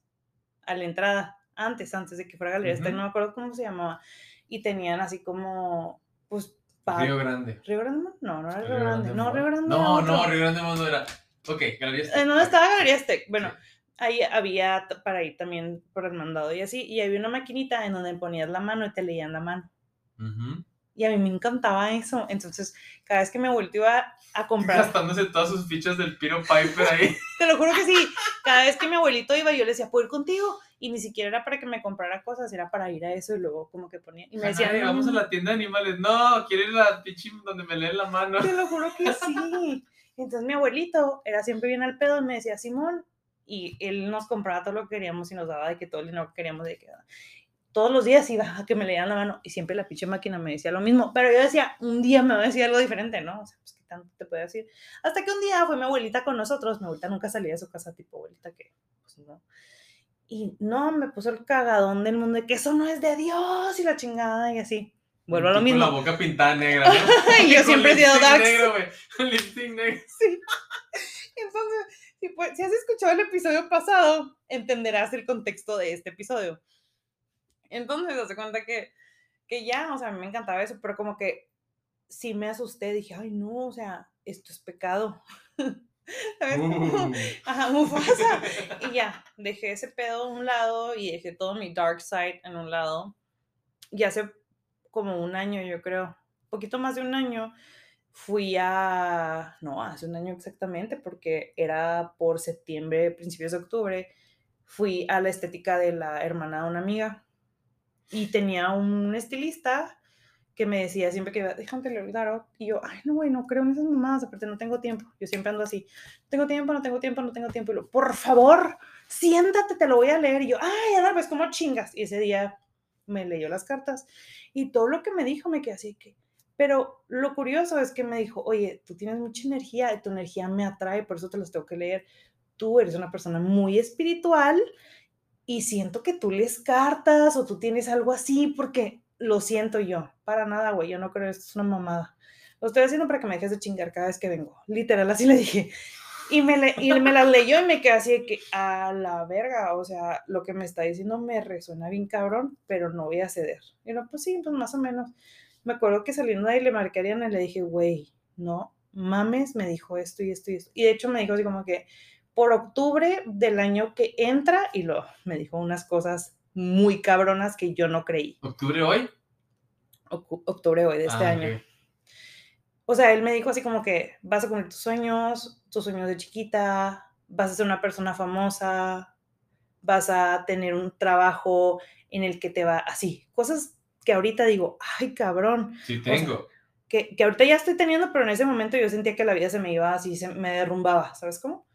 a la entrada, antes, antes de que fuera Galerías Tech, Ujú. no me acuerdo cómo se llamaba, y tenían así como, pues, Río Grande. ¿Río Grande? No, no era Río Grande, no. Río Grande. No, no, Río Grande no era. Ok, Galerías. ¿En dónde estaba Galerías Tech? Bueno, Sí. ahí había para ir también por el mandado y así, y había una maquinita en donde ponías la mano y te leían la mano. Ujú. Y a mí me encantaba eso. Entonces, cada vez que mi abuelito iba a comprar, Gastándose todas sus fichas del Piro Piper ahí. te lo juro que sí, cada vez que mi abuelito iba, yo le decía, ¿puedo ir contigo? Y ni siquiera era para que me comprara cosas, era para ir a eso y luego como que ponía. Y me decía, Ay, vamos a "Mm". la tienda de animales. No, quiero ir a la pinche donde me leen la mano. Te lo juro que sí. Entonces mi abuelito era siempre bien al pedo y me decía, Simón, y él nos compraba todo lo que queríamos y nos daba de que todo el dinero que queríamos de que todos los días iba a que me leían la mano y siempre la pinche máquina me decía lo mismo, pero yo decía, un día me va a decir algo diferente, ¿no? O sea, pues qué tanto te puede decir. Hasta que un día fue mi abuelita con nosotros, mi abuelita nunca salía de su casa, tipo abuelita que, pues no. Y no, me puso el cagadón del mundo de que eso no es de Dios y la chingada y así. Vuelvo a lo Con mismo. la boca pintada negra. ¿no? Y yo Con siempre he sido Dax. negro, güey. Con lipstick negro. Sí. Entonces, si, pues, si has escuchado el episodio pasado, entenderás el contexto de este episodio. Entonces, hace cuenta que, que ya, o sea, a mí me encantaba eso, pero como que sí me asusté, dije, ay, no, o sea, esto es pecado. ¿Sabes? Uh. Ajá, Mufasa. Y ya, dejé ese pedo a un lado y dejé todo mi dark side en un lado. Y hace como un año, yo creo, poquito más de un año, fui a, no, hace un año exactamente, porque era por septiembre, principios de octubre, fui a la estética de la hermana de una amiga y tenía un estilista que me decía siempre que iba, déjame le olvidar, y yo, ay, no, güey, no creo en esas mamadas, aparte no tengo tiempo, yo siempre ando así, no tengo tiempo, no tengo tiempo, no tengo tiempo, y lo, por favor, siéntate, te lo voy a leer, y yo, ay, Ana, pues, ¿cómo chingas? Y ese día me leyó las cartas, y todo lo que me dijo me quedé así que, pero lo curioso es que me dijo, oye, tú tienes mucha energía, tu energía me atrae, por eso te los tengo que leer, tú eres una persona muy espiritual, y siento que tú lees cartas, o tú tienes algo así, porque lo siento yo. Para nada, güey. Yo no creo esto es una mamada. Lo estoy haciendo para que me dejes de chingar cada vez que vengo. Literal, así le dije. Y me, le, y me las leyó y me quedé así de que, a la verga, o sea, lo que me está diciendo me resuena bien cabrón, pero no voy a ceder. Y no, pues sí, pues más o menos. Me acuerdo que saliendo de ahí le Ariana y le dije, güey, no mames, me dijo esto y esto y esto. Y de hecho me dijo así como que por octubre del año que entra, y lo, me dijo unas cosas muy cabronas que yo no creí. ¿Octubre hoy? Ocu- octubre hoy de este Ah, año. ok. O sea, él me dijo así como que vas a cumplir tus sueños, tus sueños de chiquita, vas a ser una persona famosa, vas a tener un trabajo en el que te va así, cosas que ahorita digo, ay cabrón, Sí, sea, tengo. que, que ahorita ya estoy teniendo, pero en ese momento yo sentía que la vida se me iba así, se me derrumbaba, ¿sabes cómo?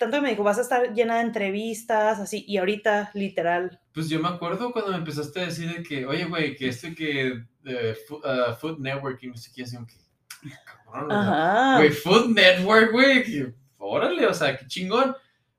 Tanto que me dijo, vas a estar llena de entrevistas, así, y ahorita, literal, Pues yo me acuerdo cuando me empezaste a decir de que, oye, güey, que esto que eh, fu- ah, Food Network y no sé qué, así que, cabrón, ajá, Güey, Food Network, güey. que- Órale, o sea, qué chingón.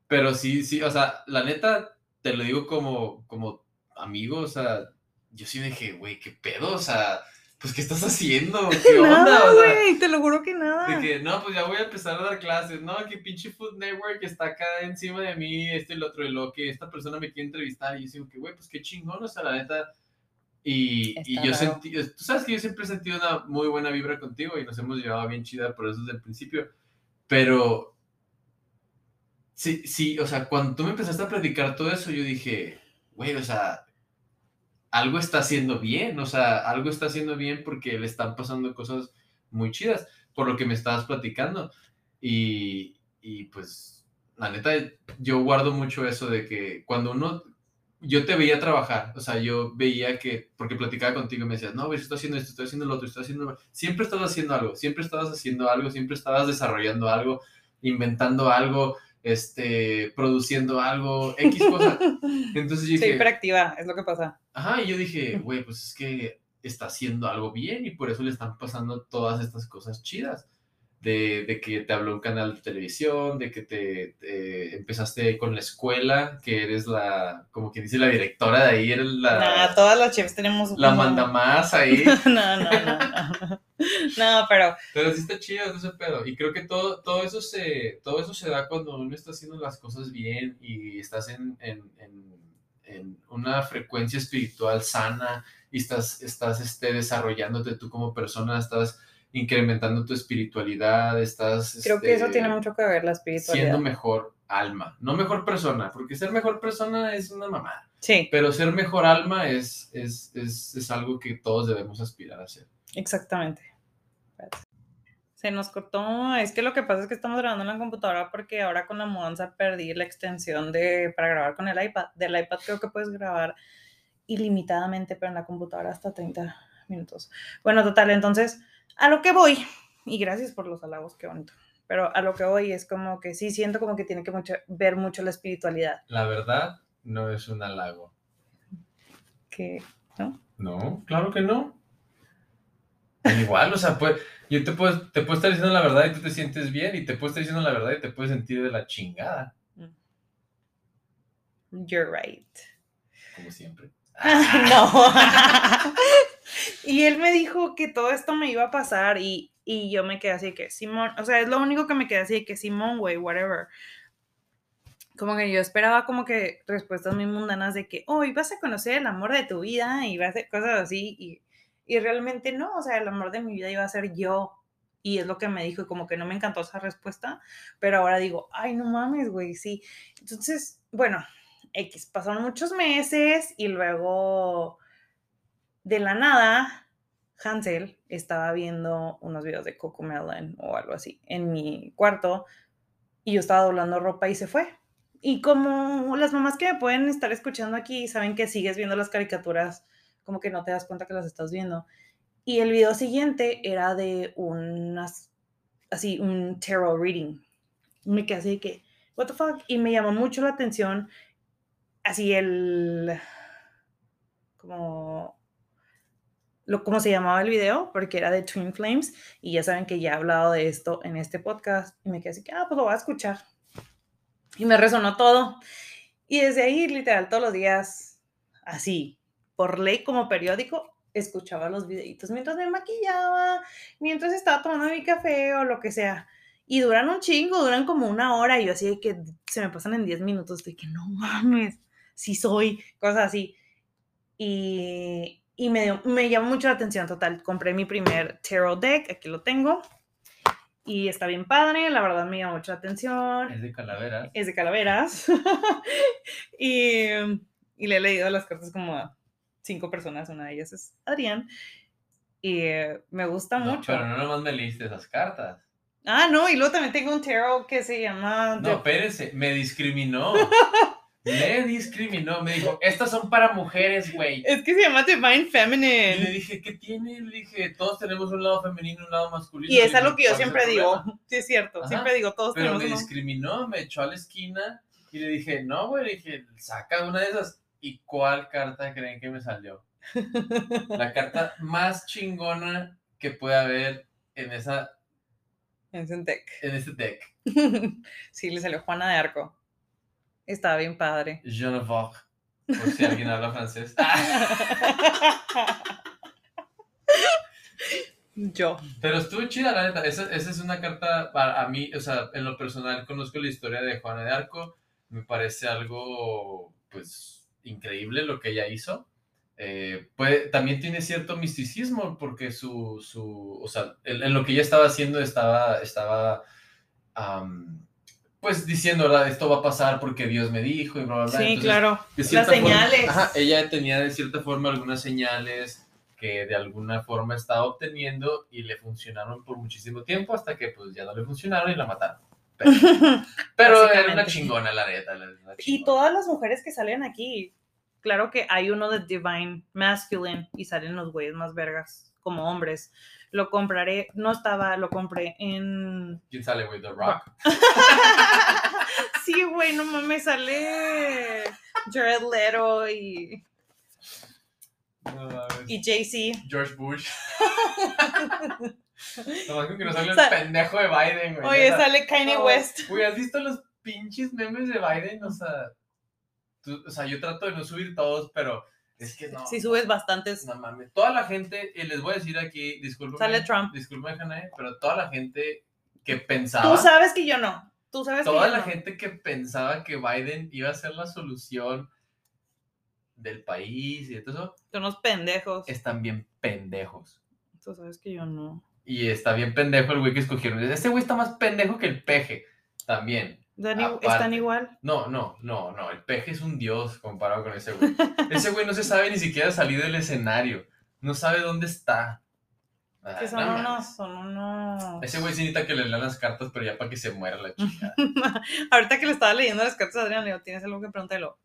Pero sí, sí, o sea, la neta, te lo digo como, como amigo, o sea, yo sí dije, güey, qué pedo, o sea, pues, ¿qué estás haciendo? ¿Qué onda? nada, O sea, güey, te lo juro que nada. de que, no, pues ya voy a empezar a dar clases, no, que pinche Food Network está acá encima de mí, este y el otro, y lo que esta persona me quiere entrevistar, y yo digo que, güey, pues qué chingón, o sea, la neta. Y, y yo raro. sentí, tú sabes que yo siempre he sentido una muy buena vibra contigo y nos hemos llevado bien chida por eso desde el principio, pero sí, sí, o sea, cuando tú me empezaste a platicar todo eso, yo dije, güey, o sea, algo está haciendo bien, o sea, algo está haciendo bien porque le están pasando cosas muy chidas, por lo que me estabas platicando. Y, y pues, la neta, yo guardo mucho eso de que cuando uno, yo te veía trabajar, o sea, yo veía que, porque platicaba contigo y me decías, no, estoy haciendo esto, estoy haciendo lo otro, estoy haciendo, siempre estabas haciendo algo, siempre estabas haciendo algo, siempre estabas desarrollando algo, inventando algo, este, produciendo algo, X cosa. Entonces yo Soy dije, hiperactiva, es lo que pasa. Ajá, y yo dije, güey, pues es que está haciendo algo bien y por eso le están pasando todas estas cosas chidas. De, de que te habló un canal de televisión, de que te, te empezaste con la escuela, que eres la, como quien dice, la directora de ahí, eres la, todas las chefs tenemos. la un- mandamás ahí. no, no, no, no. No, pero Pero sí está chido ese pedo. Y creo que todo, todo, eso se, todo eso se da cuando uno está haciendo las cosas bien y estás en, en, en, en una frecuencia espiritual sana y estás, estás este, desarrollándote tú como persona, estás incrementando tu espiritualidad, estás... creo que eso este, tiene mucho que ver la espiritualidad. Siendo mejor alma, no mejor persona, porque ser mejor persona es una mamada, Sí, pero ser mejor alma es, es, es, es algo que todos debemos aspirar a ser. exactamente. Se nos cortó. Es que lo que pasa es que estamos grabando en la computadora porque ahora con la mudanza perdí la extensión de para grabar con el iPad. Del iPad creo que puedes grabar ilimitadamente, pero en la computadora hasta 30 minutos. Bueno, total, entonces, a lo que voy, y gracias por los halagos, qué bonito. Pero a lo que voy es como que sí siento como que tiene que mucho, ver mucho la espiritualidad. La verdad no es un halago. Que, ¿no? No, claro que no. Igual, o sea, pues, yo te puedo, te puedo estar diciendo la verdad y tú te sientes bien, y te puedo estar diciendo la verdad y te puedes sentir de la chingada, You're right. como siempre. no. y él me dijo que todo esto me iba a pasar y, y yo me quedé así que Simón, o sea, es lo único que me quedé así que Simón, güey, whatever. Como que yo esperaba como que respuestas muy mundanas de que, hoy vas a conocer el amor de tu vida y vas a cosas así y, Y realmente no, o sea, el amor de mi vida iba a ser yo. Y es lo que me dijo, y como que no me encantó esa respuesta, pero ahora digo, ay, no mames, güey, sí. Entonces, bueno, X, pasaron muchos meses y luego de la nada, Hansel estaba viendo unos videos de Coco Melon o algo así en mi cuarto y yo estaba doblando ropa y se fue. Y como las mamás que me pueden estar escuchando aquí saben que sigues viendo las caricaturas, como que no te das cuenta que las estás viendo. Y el video siguiente era de unas, así, un tarot reading. Me quedé así que, what the fuck? Y me llamó mucho la atención, así el, como, lo, cómo se llamaba el video, porque era de Twin Flames. Y ya saben que ya he hablado de esto en este podcast. Y me quedé así que, ah, pues lo voy a escuchar. Y me resonó todo. Y desde ahí, literal, todos los días, así, por ley como periódico, escuchaba los videitos mientras me maquillaba, mientras estaba tomando mi café o lo que sea. Y duran un chingo, duran como una hora y yo así de que se me pasan en 10 minutos, estoy que no mames, sí soy, cosas así. Y, y me, me llamó mucho la atención, total. Compré mi primer tarot deck, aquí lo tengo. Y está bien padre, la verdad me llamó mucho la atención. Es de calaveras. Es de calaveras. y, y le he leído las cartas como cinco personas, una de ellas es Adrián, y me gusta mucho. Pero no nomás me leíste esas cartas. Ah, no, y luego también tengo un tarot que se llama... No, espérense, me discriminó. me discriminó, me dijo, estas son para mujeres, güey. Es que se llama Divine Feminine. Y le dije, ¿qué tiene? Le dije, todos tenemos un lado femenino y un lado masculino. Y es algo que yo siempre digo, sí es cierto, siempre digo, todos Pero tenemos me uno. discriminó, me echó a la esquina y le dije, no, güey, le dije, saca una de esas. ¿Y cuál carta creen que me salió? La carta más chingona que puede haber en esa Es un deck. en este deck. sí, le salió Juana de Arco. Estaba bien padre. Je ne vois. Por si alguien habla francés. Yo. Pero estuvo chida, la neta. Esa, esa es una carta para a mí, o sea, en lo personal conozco la historia de Juana de Arco. Me parece algo, pues, increíble lo que ella hizo. Eh, puede- también tiene cierto misticismo porque su, su o sea, en, en lo que ella estaba haciendo estaba, estaba, am, pues, diciendo, ¿verdad? Esto va a pasar porque Dios me dijo y bla, bla, bla. Sí, Entonces, claro. Las forma- señales. ajá, ella tenía de cierta forma algunas señales que de alguna forma estaba obteniendo y le funcionaron por muchísimo tiempo hasta que pues ya no le funcionaron y la mataron. Pero, pero era una chingona la neta. Y todas las mujeres que salen aquí, claro que hay uno de Divine Masculine y salen los güeyes más vergas como hombres. Lo compraré, no estaba, lo compré en... ¿Quién sale, güey? The Rock. sí, güey, no mames, sale Jared Leto y, No y Jay-Z. George Bush. Nomás con que no sale el pendejo de Biden, güey. Oye, sale Kanye No, West. Güey, ¿has visto los pinches memes de Biden? O sea, tú- o sea, yo trato de no subir todos, pero es que no. Si subes bastantes. No mames. Toda la gente, y les voy a decir aquí, discúlpeme. Sale Trump. Discúlpeme, Janae, pero toda la gente que pensaba. Tú sabes que yo no. Tú sabes Toda que yo la no. gente que pensaba que Biden iba a ser la solución del país y de todo eso, Son unos pendejos. están bien pendejos. Tú sabes que yo no. Y está bien pendejo el güey que escogieron. Este güey está más pendejo que el peje. También. Aparte. ¿Están igual? No, no, no, no. El peje es un dios comparado con ese güey. Ese güey no se sabe ni siquiera salir del escenario. No sabe dónde está. Ah, Que son no unos, son unos. Ese güey sí necesita que le lean las cartas, pero ya para que se muera la chica. Ahorita que le estaba leyendo las cartas a Adrián, le digo, ¿tienes algo que preguntarlo?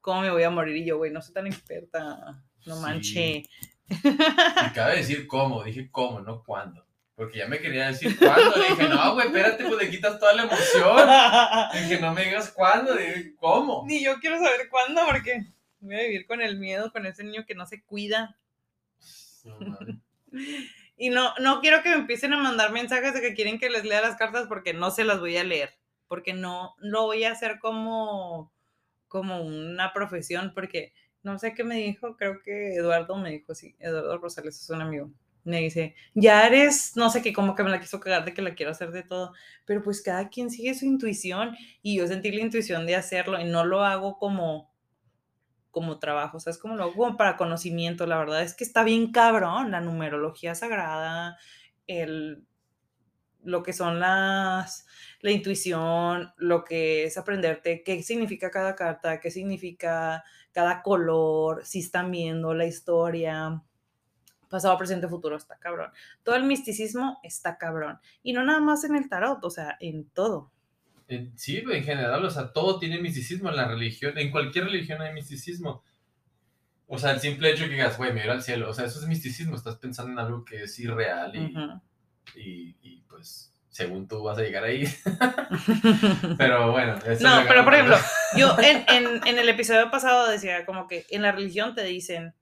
¿Cómo me voy a morir? Y yo, güey, no soy tan experta. No Sí. manche. Y cabe decir cómo. Dije cómo, no cuándo. Porque ya me quería decir cuándo. Le dije, no, güey, espérate, pues le quitas toda la emoción. Le dije, no me digas cuándo. Le dije, ¿cómo? Ni yo quiero saber cuándo, porque voy a vivir con el miedo, con ese niño que no se cuida. No. Y no, no quiero que me empiecen a mandar mensajes de que quieren que les lea las cartas porque no se las voy a leer. Porque no lo voy a hacer como, como una profesión. Porque no sé qué me dijo, creo que Eduardo me dijo, sí, Eduardo Rosales es un amigo. Me dice, ya eres, no sé qué, como que me la quiso cagar de que la quiero hacer de todo. Pero pues cada quien sigue su intuición y yo sentí la intuición de hacerlo y no lo hago como como trabajo, o sea, es como lo hago como para conocimiento, la verdad es que está bien cabrón la numerología sagrada, el, lo que son las, la intuición, lo que es aprenderte qué significa cada carta, qué significa cada color, si están viendo la historia, pasado, presente, futuro, está cabrón. Todo el misticismo está cabrón. Y no nada más en el tarot, o sea, en todo. Sí, en general, o sea, todo tiene misticismo en la religión, en cualquier religión hay misticismo. O sea, el simple hecho que digas, güey, me al cielo, o sea, eso es misticismo, estás pensando en algo que es irreal y, y, pues, según tú vas a llegar ahí. pero bueno. no, pero por ejemplo, yo en, en, en el episodio pasado decía como que en la religión te dicen,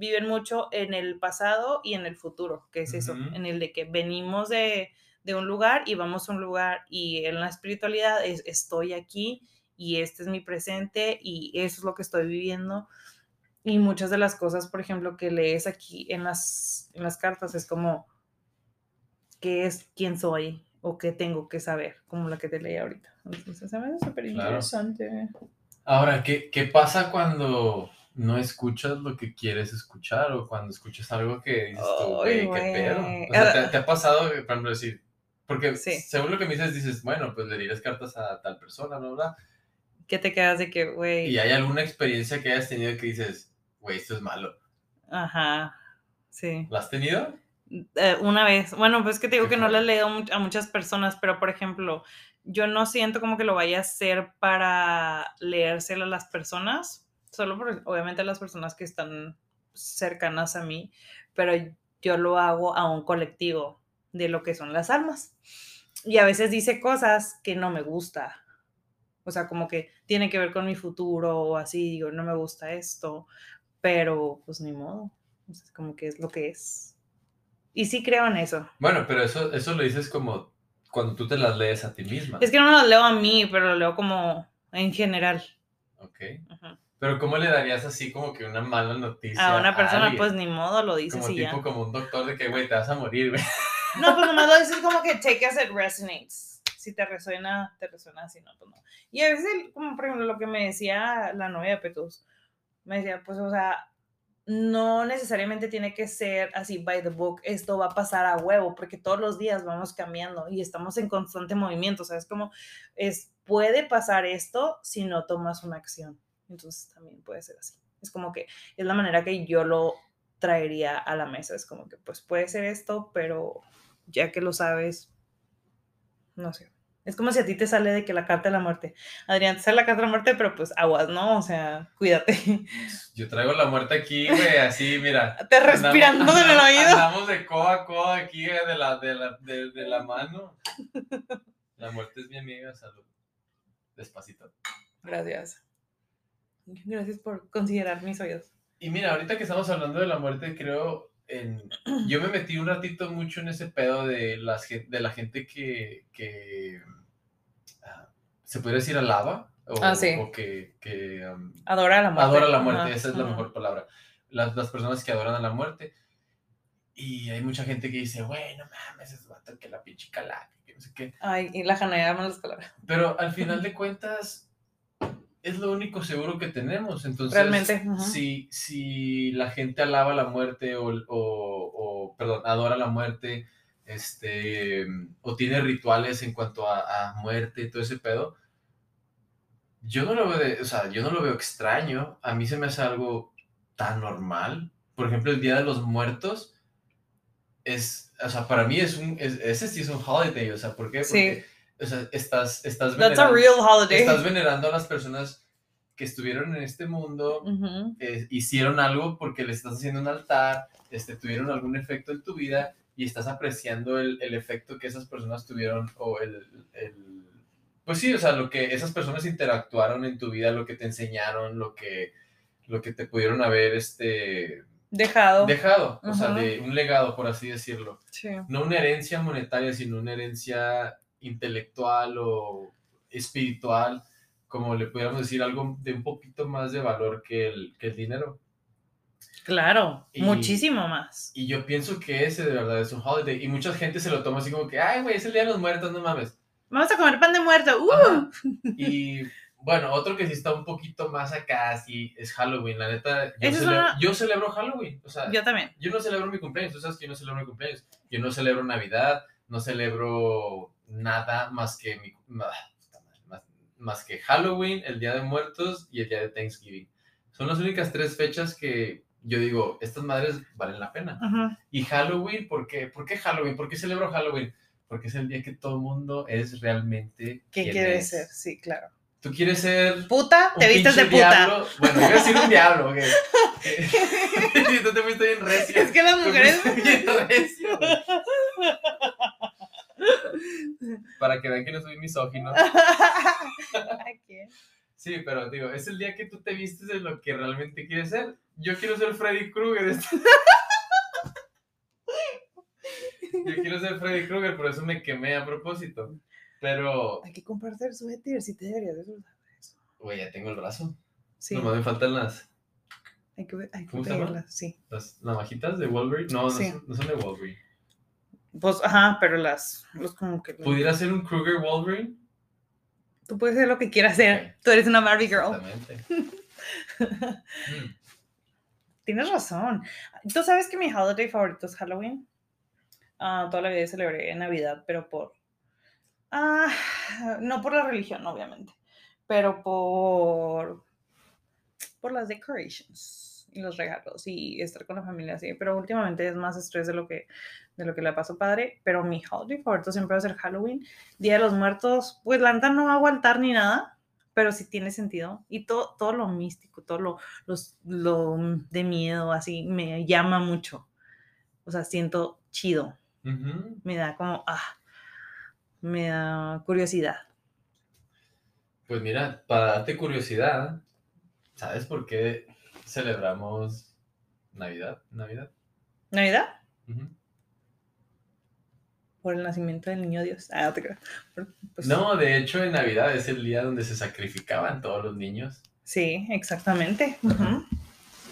viven mucho en el pasado y en el futuro, que es eso, en el de que venimos de, un lugar y vamos a un lugar y en la espiritualidad es estoy aquí y este es mi presente y eso es lo que estoy viviendo. Y muchas de las cosas, por ejemplo, que lees aquí en las, en las cartas es como, ¿qué es quién soy? o qué tengo que saber, como la que te leí ahorita. Entonces, se me súper interesante. Ahora, ¿qué, ¿qué pasa cuando no escuchas lo que quieres escuchar o cuando escuchas algo que dices tú, güey, qué pedo. O sea, ¿te, ha pasado, por ejemplo, decir, porque según lo que me dices, dices, bueno, pues le dirás cartas a tal persona, ¿no? ¿verdad? Que te quedas de que, güey. Y hay alguna experiencia que hayas tenido que dices, güey, esto es malo. Ajá, sí. ¿La has tenido? Eh, una vez. Bueno, pues que te digo que no la he leído a muchas personas, pero por ejemplo, yo no siento como que lo vaya a hacer para leérselo a las personas, solo por, obviamente las personas que están cercanas a mí, pero yo lo hago a un colectivo de lo que son las almas. Y a veces dice cosas que no me gusta. O sea, como que tiene que ver con mi futuro o así, digo, no me gusta esto, pero pues ni modo. Es como que es lo que es. Y sí creo en eso. Bueno, pero eso, eso lo dices como cuando tú te las lees a ti misma. Es que no las leo a mí, pero lo leo como en general. Ok. Pero ¿cómo le darías así como que una mala noticia? A una persona, pues ni modo, lo dices como tipo, Como un doctor de que, güey, te vas a morir, güey. No, pues nomás lo dices como que take as it resonates. Si te resuena, te resuena, si no, pues no. Y a veces, como por ejemplo lo que me decía la novia de Petus, me decía, pues, o sea, no necesariamente tiene que ser así by the book, esto va a pasar a huevo, porque todos los días vamos cambiando y estamos en constante movimiento, o sea, es como, es, puede pasar esto si no tomas una acción. Entonces también puede ser así. Es como que es la manera que yo lo traería a la mesa. Es como que pues puede ser esto, pero ya que lo sabes, no sé. Es como si a ti te sale de que la carta de la muerte. Adrián, te sale la carta de la muerte, pero pues aguas, ¿no? O sea, cuídate. Yo traigo la muerte aquí, güey, así, mira. Te respirando en el oído. Andamos de coa a coa aquí, de la, de la, de, de la mano. La muerte es mi amiga, salud. Despacito. Gracias. Gracias por considerar mis oídos. Y mira, ahorita que estamos hablando de la muerte, creo, en, yo me metí un ratito mucho en ese pedo de, las, de la gente que, que ah, se podría decir alaba. O, ah, sí. o que, que adora la muerte. Adora la muerte, esa es la mejor palabra. Las, las, personas que adoran a la muerte. Y hay mucha gente que dice, güey, no mames, es vato que la pinche calaca, que no sé qué. Ay, y la janea las palabras. Pero al final de cuentas, es lo único seguro que tenemos. Entonces, Realmente, si, si la gente alaba la muerte o, o, perdón, adora la muerte, este, o tiene rituales en cuanto a, muerte y todo ese pedo, yo no lo veo, o sea, yo no lo veo extraño. A mí se me hace algo tan normal. Por ejemplo, el Día de los Muertos es, o sea, para mí es un, ese sí es un holiday, o sea, ¿por qué? Porque o sea, estás, estás, venerando, estás venerando a las personas que estuvieron en este mundo, eh, hicieron algo porque le estás haciendo un altar, este, tuvieron algún efecto en tu vida y estás apreciando el, el efecto que esas personas tuvieron o el, el, pues sí, o sea, lo que esas personas interactuaron en tu vida, lo que te enseñaron, lo que, lo que te pudieron haber, este... Dejado. Dejado, o sea, de un legado, por así decirlo. No una herencia monetaria, sino una herencia intelectual o espiritual, como le pudiéramos decir, algo de un poquito más de valor que el, que el dinero. Claro, muchísimo más. Y yo pienso que ese de verdad es un holiday. Y mucha gente se lo toma así como que, ay, güey, es el Día de los Muertos, no mames. Vamos a comer pan de muerto. Uh. Y Bueno, otro que sí está un poquito más acá, sí, es Halloween. La neta, yo, Esa es celebro, una- yo celebro Halloween. O sea, Yo también. yo no celebro mi cumpleaños. Tú sabes que yo no celebro mi cumpleaños. Yo no celebro Navidad, no celebro nada más que mi, más, más que Halloween, el Día de Muertos y el Día de Thanksgiving. Son las únicas tres fechas que yo digo, estas madres valen la pena. Ajá. Y Halloween, ¿por qué? ¿Por qué Halloween? ¿Por qué celebro Halloween? Porque es el día que todo el mundo es realmente. ¿Qué quiere es. ser? Sí, claro. Tú quieres ser. Puta, te vistes de puta. diablo. Bueno, a decir un diablo, ok. Que- Tú te fuiste bien recio. Es que las mujeres. bien recio. Para que vean que no soy misógino. Ay, ¿qué? Sí, pero digo, es el día que tú te vistes de lo que realmente quieres ser. Yo quiero ser Freddy Krueger. Yo quiero ser Freddy Krueger, por eso me quemé a propósito. Pero, Hay que comprarte el suéter, si te deberías de usar eso. güey, ya tengo el brazo. Sí, Nomás me faltan las, hay que, hay que ¿Cómo se llama? sí. las navajitas de Wolverine. No, no, Sí. no son de Wolverine. Pues, ajá, pero las, los como que... ¿Pudiera ser un Krueger Wolverine? Tú puedes ser lo que quieras ser. Tú eres una Barbie girl. Exactamente. Mm. Tienes razón. Tú sabes que mi holiday favorito es Halloween. Ah, toda la vida celebré Navidad, pero por... Ah, no por la religión, obviamente, pero por... por las decorations y los regalos y estar con la familia así. Pero últimamente es más estrés de lo que, de lo que le pasó padre. Pero mi holiday favorito siempre va a ser Halloween. Día de los Muertos, pues la neta no hago altar ni nada, pero sí tiene sentido. Y todo, todo lo místico, todo lo, los, lo de miedo, así, me llama mucho. O sea, siento chido. Me da como, ah, me da curiosidad. Pues mira, para darte curiosidad, ¿sabes por qué celebramos Navidad? Navidad. ¿Navidad? Por el nacimiento del niño Dios. Ah, no te creo. Pues, No, de hecho en Navidad es el día donde se sacrificaban todos los niños Sí, exactamente.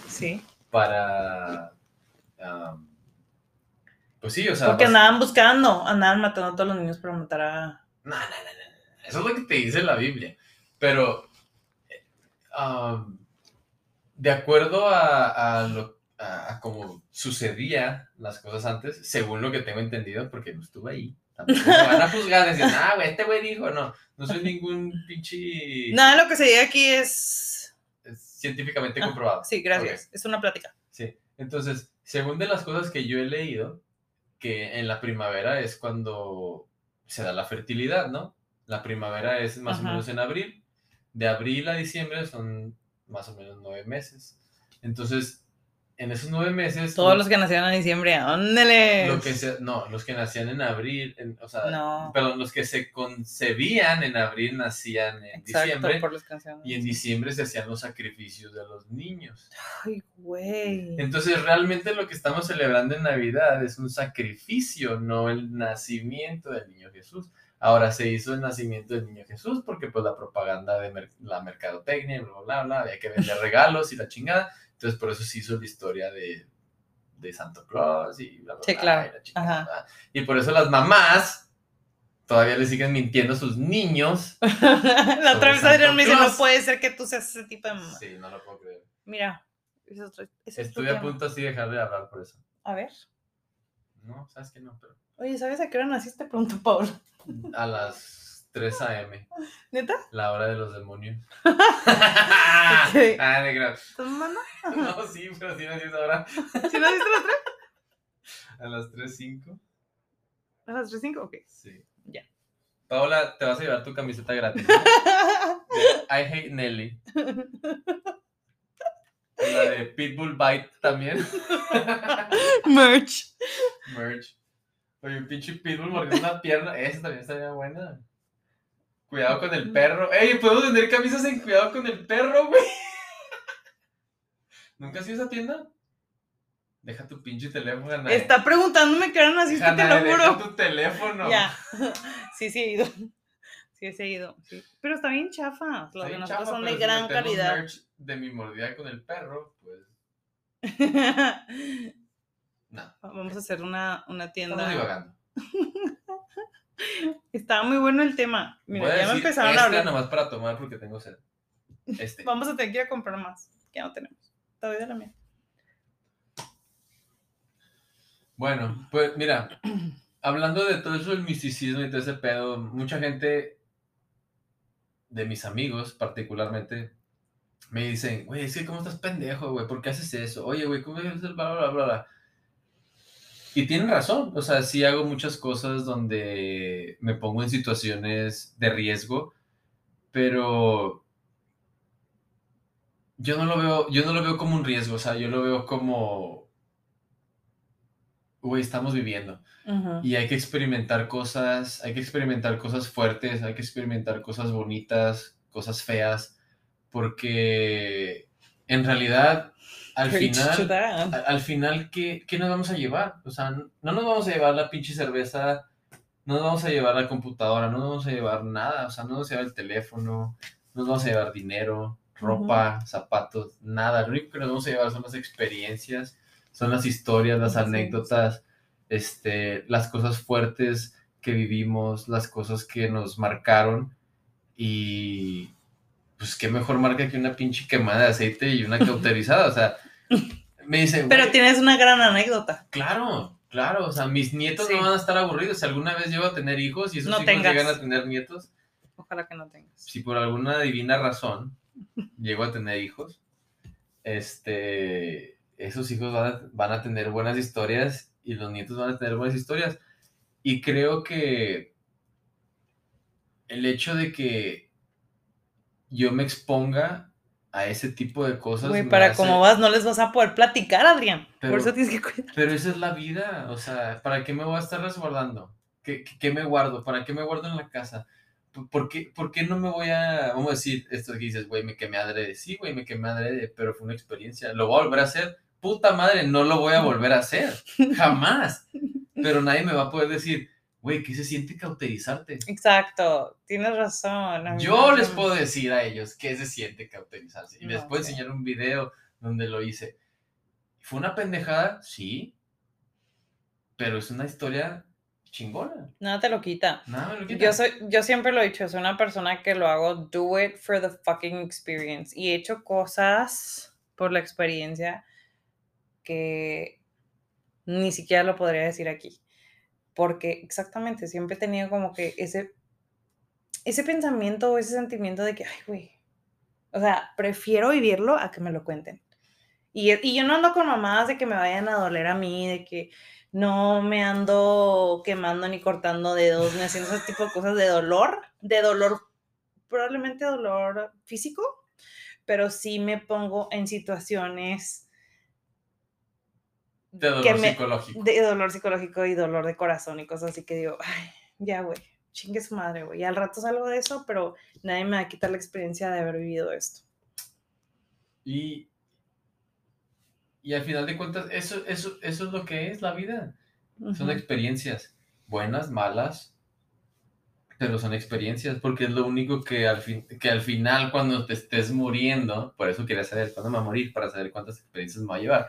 Sí. para... pues sí, o sea... Porque vas- andaban buscando, andaban matando a todos los niños para matar a. No, no, no, no. Eso es lo que te dice la Biblia. Pero, eh, de acuerdo a, a lo a, a cómo sucedía las cosas antes, según lo que tengo entendido, porque no estuve ahí. Tampoco me van a juzgar, decir, ah, güey, este güey dijo, no, no soy ningún pinche Nada de lo que se diga aquí es. es científicamente Ah, comprobado. Sí, gracias. Es una plática. Sí, entonces, según de las cosas que yo he leído, que en la primavera es cuando se da la fertilidad, ¿no? La primavera es más Ajá. o menos en abril. De abril a diciembre son más o menos nueve meses. Entonces, en esos nueve meses... Todos lo- los que nacieron en diciembre, ándale. lo que se- no, los que nacían en abril, en- o sea, No. perdón, los que se concebían en abril nacían en Exacto, diciembre por los y en diciembre se hacían los sacrificios de los niños. Ay, güey. Entonces, realmente lo que estamos celebrando en Navidad es un sacrificio, no el nacimiento del niño Jesús. Ahora se hizo el nacimiento del niño Jesús porque pues la propaganda de mer- la mercadotecnia, bla, bla, bla, había que vender regalos y la chingada. Entonces, por eso se hizo la historia de, de Santa Claus y bla, bla, Sí, bla, claro. y la chingada. Y por eso las mamás todavía le siguen mintiendo a sus niños. la otra vez Adrián me dice, no puede ser que tú seas ese tipo de mamá. Sí, no lo puedo creer. Mira, es otro- es tu Estuve a punto así de dejar de hablar por eso. A ver. No, sabes que no, pero Oye, ¿sabes a qué hora naciste? Preguntó Paul. a las 3 a.m. ¿Neta? La hora de los demonios. Ah, de gran- ¿Estás mamando? No, sí, pero sí nací esa hora. ¿Sí naciste a las tres? A las 3.05. ¿A las tres cinco? Ok. Sí. Ya. Paola, te vas a llevar tu camiseta gratis. I hate Nelly. La de Pitbull Bite también. Merch. Merch. Oye, un pinche Pitbull mordiendo una pierna. Esa también estaría buena. Cuidado con el perro. Ey, podemos vender camisas en cuidado con el perro, güey. ¿Nunca has ido a esa tienda? Deja tu pinche teléfono. Está preguntándome qué hora naciste, te Anae, lo deja juro. tu teléfono. Ya. Sí, sí he ido. Sí, he ido. Sí. Pero está bien chafa. Los de nosotros chafa, son de si gran calidad. merch de mi mordida con el perro, pues no. Vamos a hacer una, una Estamos tienda. divagando. Estaba muy bueno el tema. Mira, Voy ya me empezaron este a hablar. nomás para tomar porque tengo sed. Este. Vamos a tener que ir a comprar más, que no tenemos. De la mía. Bueno, pues mira, hablando de todo eso del misticismo y todo ese pedo, mucha gente de mis amigos particularmente me dicen, güey, es que cómo estás pendejo, güey, ¿por qué haces eso? Oye, güey, ¿cómo haces el bla, bla? Y tienen razón, o sea, sí hago muchas cosas donde me pongo en situaciones de riesgo, pero yo no lo veo, yo no lo veo como un riesgo, o sea, yo lo veo como, güey, estamos viviendo. Ujú. Y hay que experimentar cosas, hay que experimentar cosas fuertes, hay que experimentar cosas bonitas, cosas feas, porque en realidad al Preach final, al final, ¿qué, qué nos vamos a llevar? O sea, no no nos vamos a llevar la pinche cerveza, no nos vamos a llevar la computadora, no nos vamos a llevar nada, o sea, no nos vamos a llevar el teléfono, no nos vamos a llevar dinero, ropa, zapatos, nada. Lo único que nos vamos a llevar son las experiencias, son las historias, las anécdotas, este, las cosas fuertes que vivimos, las cosas que nos marcaron y pues qué mejor marca que una pinche quemada de aceite y una cauterizada, o sea, me dice, Pero "Güey, tienes una gran anécdota. Claro, claro, o sea, mis nietos Sí. no van a estar aburridos. Si alguna vez llego a tener hijos y esos No hijos tengas. llegan a tener nietos, Ojalá que no tengas. si por alguna divina razón llego a tener hijos, este, esos hijos van a, van a tener buenas historias y los nietos van a tener buenas historias. Y creo que el hecho de que yo me exponga a ese tipo de cosas. Güey, para hace- cómo vas, no les vas a poder platicar, Adrián. Pero- Por eso tienes que cuidar. Pero esa es la vida, o sea, ¿para qué me voy a estar resguardando? ¿Qué, qué, qué me guardo? ¿Para qué me guardo en la casa? ¿Por- ¿Por qué, ¿Por qué no me voy a, vamos a decir, esto que dices, güey, me quemé adrede? Sí, güey, me quemé adrede, pero fue una experiencia. ¿Lo voy a volver a hacer? Puta madre, no lo voy a volver a hacer, jamás. Pero nadie me va a poder decir, güey, ¿qué se siente cauterizarte? Exacto, tienes razón. a mí Yo les puedo decir a ellos qué se siente cauterizarse. Y les No puedo sé. enseñar un video donde lo hice. ¿Fue una pendejada? Sí. Pero es una historia chingona. Nada te lo quita. Nada me lo quita. Yo, soy, yo siempre lo he dicho, soy una persona que lo hago, do it for the fucking experience. Y he hecho cosas por la experiencia que ni siquiera lo podría decir aquí. Porque exactamente, siempre he tenido como que ese, ese pensamiento o ese sentimiento de que, ay, güey, o sea, prefiero vivirlo a que me lo cuenten. Y, y yo no ando con mamadas de que me vayan a doler a mí, de que no me ando quemando ni cortando dedos, ni haciendo ese tipo de cosas de dolor, de dolor, probablemente dolor físico, pero sí me pongo en situaciones de dolor que me- psicológico. de dolor psicológico y dolor de corazón y cosas así que digo, ay, ya, güey, chingue su madre, güey. Y al rato salgo de eso, pero nadie me va a quitar la experiencia de haber vivido esto. Y, y al final de cuentas, eso, eso, eso es lo que es la vida. Son Ujú. experiencias. Buenas, malas. Pero son experiencias, porque es lo único que al, fin, que al final, cuando te estés muriendo, por eso quería saber cuándo me voy a morir, para saber cuántas experiencias me voy a llevar.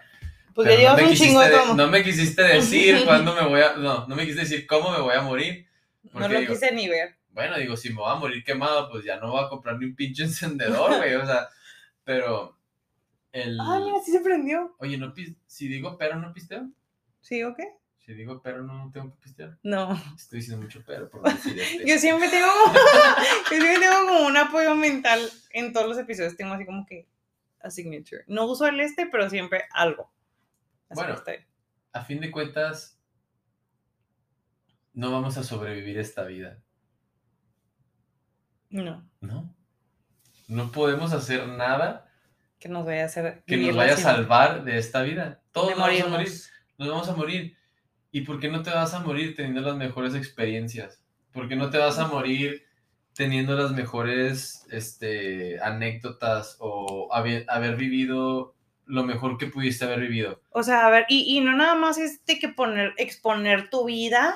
Pues Pero ya no llevas me un chingo de como. No me quisiste decir cuándo me voy a. No, no me quisiste decir cómo me voy a morir. No porque lo digo, quise ni ver. Bueno, digo, si me voy a morir quemado, pues ya no voy a comprar ni un pinche encendedor, güey. O sea, pero. El... Ah, mira, sí se prendió. Oye, no si digo pero, no pisteo. ¿Sí o qué? Si digo pero, no tengo que pistear. No. Estoy diciendo mucho pero por no decir este. Yo siempre tengo, yo siempre tengo como un apoyo mental en todos los episodios. Tengo así como que a signature. No uso el este, pero siempre algo. Así Bueno. estoy- A fin de cuentas, no vamos a sobrevivir esta vida, No, ¿no? No podemos hacer nada que nos vaya a hacer. que nos vaya a salvar de esta vida. Todos nos vamos a morir. Nos vamos a morir. ¿Y por qué no te vas a morir teniendo las mejores experiencias? ¿Por qué no te vas a morir teniendo las mejores este, anécdotas o haber, haber vivido lo mejor que pudiste haber vivido? O sea, a ver, y, y no nada más es de que poner, exponer tu vida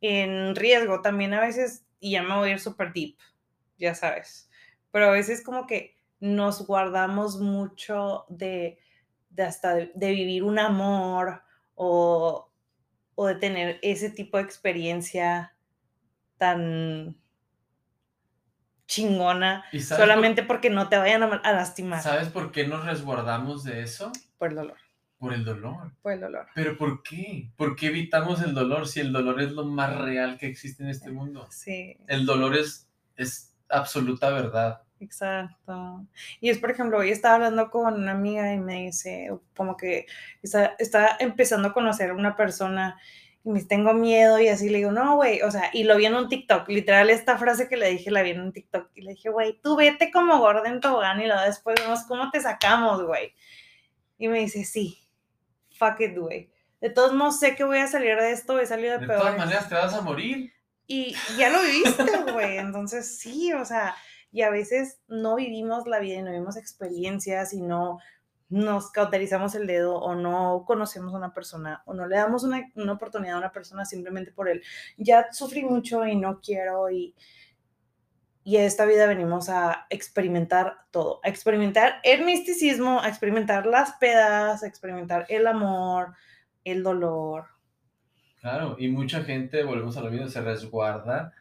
en riesgo, también a veces, y ya me voy a ir súper deep, ya sabes, pero a veces como que nos guardamos mucho de, de hasta de, de vivir un amor o, o de tener ese tipo de experiencia tan chingona ¿Y sabes por- solamente porque no te vayan a, a lastimar ¿Sabes por qué nos resguardamos de eso? por el dolor, Por el dolor. por el dolor. ¿Pero por qué? ¿Por qué evitamos el dolor si el dolor es lo más real que existe en este mundo? Sí, El dolor es, es absoluta verdad. exacto. Y es, por ejemplo, hoy estaba hablando con una amiga y me dice, como que está, está empezando a conocer a una persona y me tengo miedo y así le digo, no, güey, o sea, y lo vi en un TikTok, literal, esta frase que le dije la vi en un TikTok y le dije, güey, tú vete como gorda en tobogán y luego después vemos cómo te sacamos, güey. Y me dice, sí, fuck it, güey. De todos modos, sé que voy a salir de esto, he salido de, De peores. todas maneras te vas a morir. Y ya lo viviste, güey. Entonces, sí, o sea, y a veces no vivimos la vida y no vivimos experiencias y no nos cauterizamos el dedo o no conocemos a una persona o no le damos una, una oportunidad a una persona simplemente por él. Ya sufrí mucho y no quiero y, y esta vida venimos a experimentar todo, a experimentar el misticismo, a experimentar las pedas, a experimentar el amor, el dolor. Claro, y mucha gente, volvemos a lo mismo, se resguarda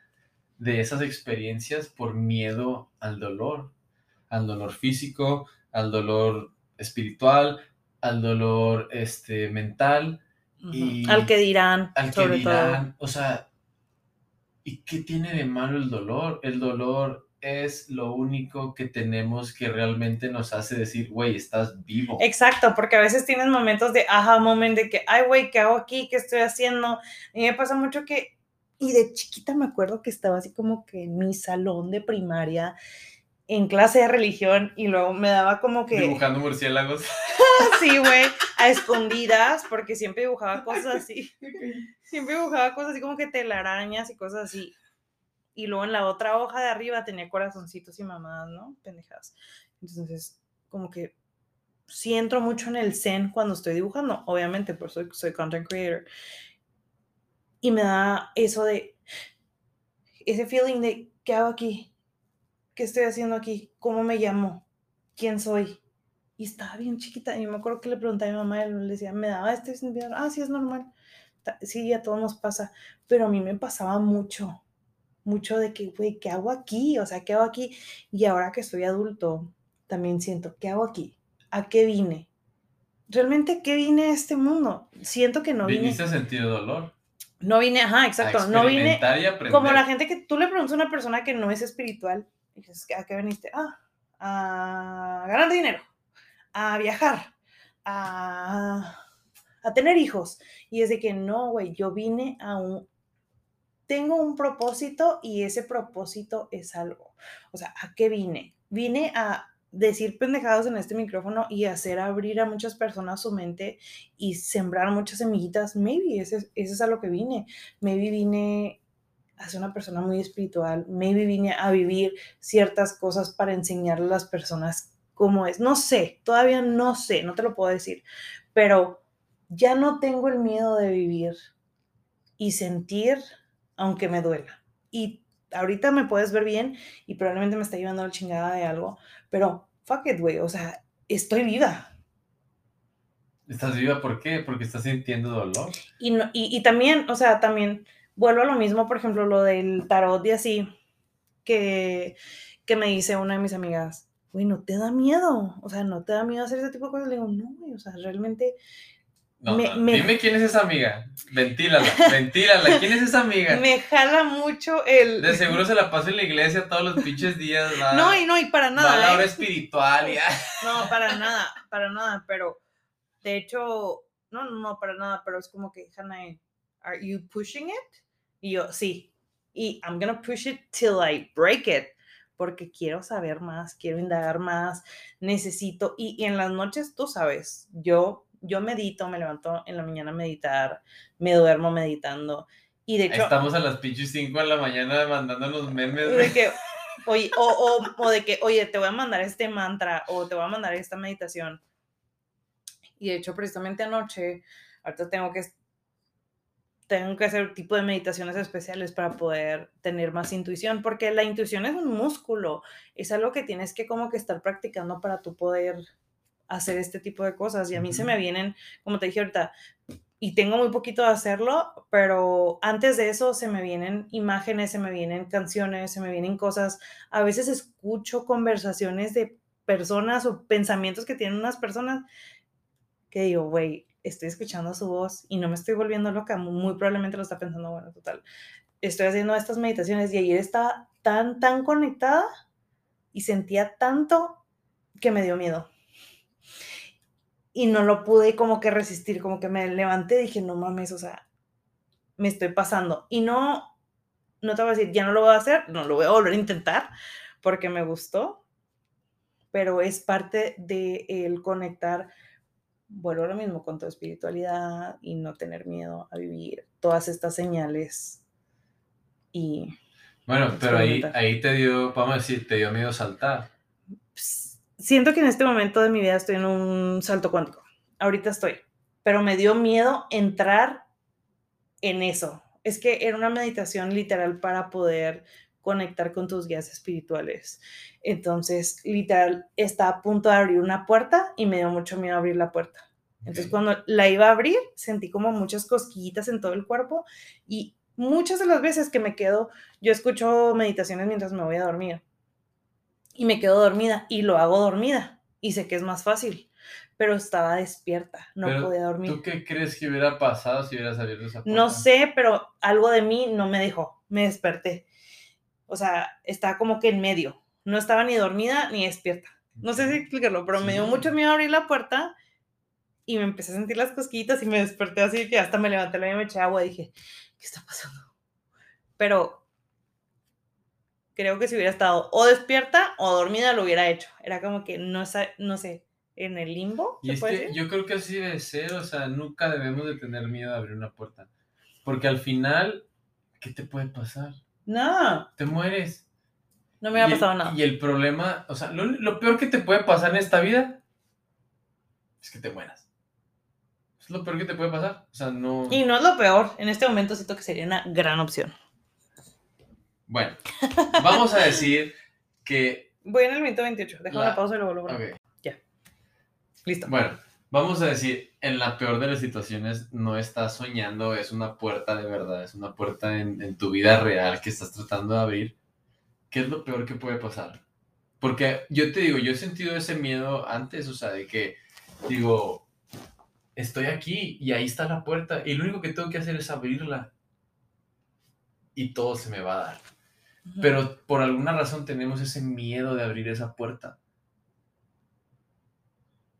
de esas experiencias por miedo al dolor, al dolor físico, al dolor espiritual, al dolor este, mental. Y al que dirán, al que sobre todo. dirán, o sea, ¿y qué tiene de malo el dolor? El dolor es lo único que tenemos que realmente nos hace decir, güey, estás vivo. Exacto, porque a veces tienes momentos de aha moment de que, ay, güey, ¿qué hago aquí? ¿Qué estoy haciendo? Mí me pasa mucho que, y de chiquita me acuerdo que estaba así como que en mi salón de primaria, en clase de religión, y luego me daba como que, Dibujando murciélagos. sí, güey, a escondidas, porque siempre dibujaba cosas así. Siempre dibujaba cosas así como que telarañas y cosas así. Y luego en la otra hoja de arriba tenía corazoncitos y mamadas, ¿no? Pendejadas. Entonces, como que sí entro mucho en el zen cuando estoy dibujando, obviamente, por soy, soy content creator. Y me da eso de, ese feeling de, ¿qué hago aquí? ¿Qué estoy haciendo aquí? ¿Cómo me llamo? ¿Quién soy? Y estaba bien chiquita. Y me acuerdo que le pregunté a mi mamá y le decía, ¿me daba este sentido? Ah, sí, es normal. Sí, a todos nos pasa. Pero a mí me pasaba mucho. Mucho de que, güey, ¿qué hago aquí? O sea, ¿qué hago aquí? Y ahora que soy adulto, también siento, ¿qué hago aquí? ¿A qué vine? ¿Realmente qué vine a este mundo? Siento que no vine. Viniste a sentir dolor. No vine, ajá, exacto. a No vine y como la gente que tú le preguntas a una persona que no es espiritual, y dices, ¿a qué veniste? Ah, a ganar dinero, a viajar, a, tener hijos. Y es de que no, güey, yo vine a un... Tengo un propósito y ese propósito es algo. O sea, ¿a qué vine? Vine a decir pendejadas en este micrófono y hacer abrir a muchas personas su mente y sembrar muchas semillitas. Maybe ese, es- ese es a lo que vine. Maybe vine a ser una persona muy espiritual. Maybe vine a vivir ciertas cosas para enseñarle a las personas cómo es. No sé, todavía no sé, no te lo puedo decir. Pero ya no tengo el miedo de vivir y sentir aunque me duela. Y ahorita me puedes ver bien y probablemente me está llevando la chingada de algo, pero fuck it, güey, o sea, estoy viva. ¿Estás viva por qué? Porque estás sintiendo dolor. Y, no- y, y también, o sea, también vuelvo a lo mismo, por ejemplo, lo del tarot y así, que, que me dice una de mis amigas, güey, ¿no te da miedo? O sea, ¿no te da miedo hacer ese tipo de cosas? Le digo, no, güey, o sea, realmente No, Me- no, me- Dime quién es esa amiga. Ventílala, ventílala. ¿Quién es esa amiga? me jala mucho el... De seguro se la pasa en la iglesia todos los pinches días. Va, No, y no, y para va nada. la hora ¿eh? espiritual. Ya. No, para nada, para nada, pero de hecho, no, no, no, para nada, pero es como que, Hannah, ¿are you pushing it? Y yo, sí, y I'm gonna push it till I break it, porque quiero saber más, quiero indagar más, necesito, y, y en las noches, tú sabes, yo, yo medito, me levanto en la mañana a meditar, me duermo meditando, y de hecho, Estamos a las pinches 5 de la mañana mandándonos memes. de que, oye, o, o, o de que, oye, te voy a mandar este mantra o te voy a mandar esta meditación. Y de hecho, precisamente anoche, ahorita tengo que, tengo que hacer tipo de meditaciones especiales para poder tener más intuición, porque la intuición es un músculo, es algo que tienes que como que estar practicando para tú poder hacer este tipo de cosas. Y a mí se me vienen, como te dije ahorita, y tengo muy poquito de hacerlo, pero antes de eso se me vienen imágenes, se me vienen canciones, se me vienen cosas. A veces escucho conversaciones de personas o pensamientos que tienen unas personas que digo, güey, estoy escuchando su voz y no me estoy volviendo loca, muy probablemente lo está pensando, bueno, total. Estoy haciendo estas meditaciones y ayer estaba tan, tan conectada y sentía tanto que me dio miedo. Y no lo pude como que resistir, como que me levanté y dije, no mames, o sea, me estoy pasando. Y no, no te voy a decir, ya no lo voy a hacer, no lo voy a volver a intentar porque me gustó, pero es parte de el conectar vuelvo a lo mismo con tu espiritualidad y no tener miedo a vivir todas estas señales y bueno pero ahí ahí te dio vamos a decir te dio miedo saltar. Siento que en este momento de mi vida estoy en un salto cuántico. Ahorita estoy pero me dio miedo entrar en eso. Es que era una meditación literal para poder conectar con tus guías espirituales. Entonces, literal, está a punto de abrir una puerta y me dio mucho miedo abrir la puerta. Entonces, cuando la iba a abrir, sentí como muchas cosquillitas en todo el cuerpo y muchas de las veces que me quedo, yo escucho meditaciones mientras me voy a dormir y me quedo dormida y lo hago dormida y sé que es más fácil, pero estaba despierta, no podía dormir. ¿Tú qué crees que hubiera pasado si hubiera salido esa puerta? No sé, pero algo de mí no me dejó, me desperté o sea, estaba como que en medio. No estaba ni dormida ni despierta. No sé si explicarlo, pero me dio mucho miedo abrir la puerta y me empecé a sentir las cosquillitas y me desperté así que hasta me levanté la y me eché agua y dije, ¿qué está pasando? Pero creo que si hubiera estado o despierta o dormida lo hubiera hecho. Era como que no, no sé, en el limbo. Y es que yo creo que así debe ser, o sea, nunca debemos de tener miedo de abrir una puerta. Porque al final, ¿qué te puede pasar? No. Te mueres. No me ha pasado nada. Y el problema, o sea, lo, peor que te puede pasar en esta vida es que te mueras. Es lo peor que te puede pasar. O sea, no. Y no es lo peor. En este momento siento que sería una gran opción. Bueno, vamos a decir que. Voy en el minuto 28. Déjame la... pausa y luego lo Ok. Ya. Listo. Bueno, vamos a decir, en la peor de las situaciones no estás soñando, es una puerta de verdad, es una puerta en, tu vida real que estás tratando de abrir. ¿Qué es lo peor que puede pasar? Porque yo te digo, yo he sentido ese miedo antes, o sea, de que digo, estoy aquí y ahí está la puerta y lo único que tengo que hacer es abrirla y todo se me va a dar. Pero por alguna razón tenemos ese miedo de abrir esa puerta.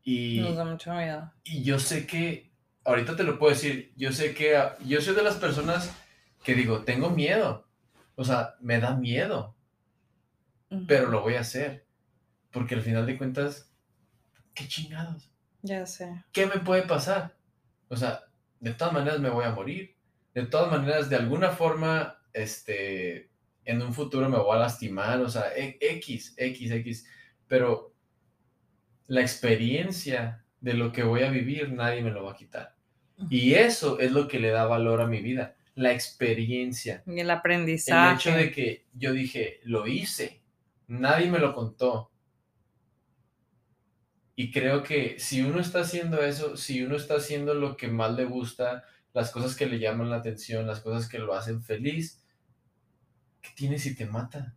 Y, Nos da mucho miedo. Y yo sé que, ahorita te lo puedo decir, yo sé que, yo soy de las personas que digo, tengo miedo. O sea, me da miedo. Pero lo voy a hacer. Porque al final de cuentas, qué chingados. Ya sé. ¿Qué me puede pasar? O sea, de todas maneras me voy a morir. De todas maneras, de alguna forma, este, en un futuro me voy a lastimar. O sea, X, X, X. Pero la experiencia de lo que voy a vivir, nadie me lo va a quitar. Y eso es lo que le da valor a mi vida, la experiencia. Y el aprendizaje. El hecho de que yo dije, lo hice, nadie me lo contó. Y creo que si uno está haciendo eso, si uno está haciendo lo que más le gusta, las cosas que le llaman la atención, las cosas que lo hacen feliz, ¿qué tienes si te mata?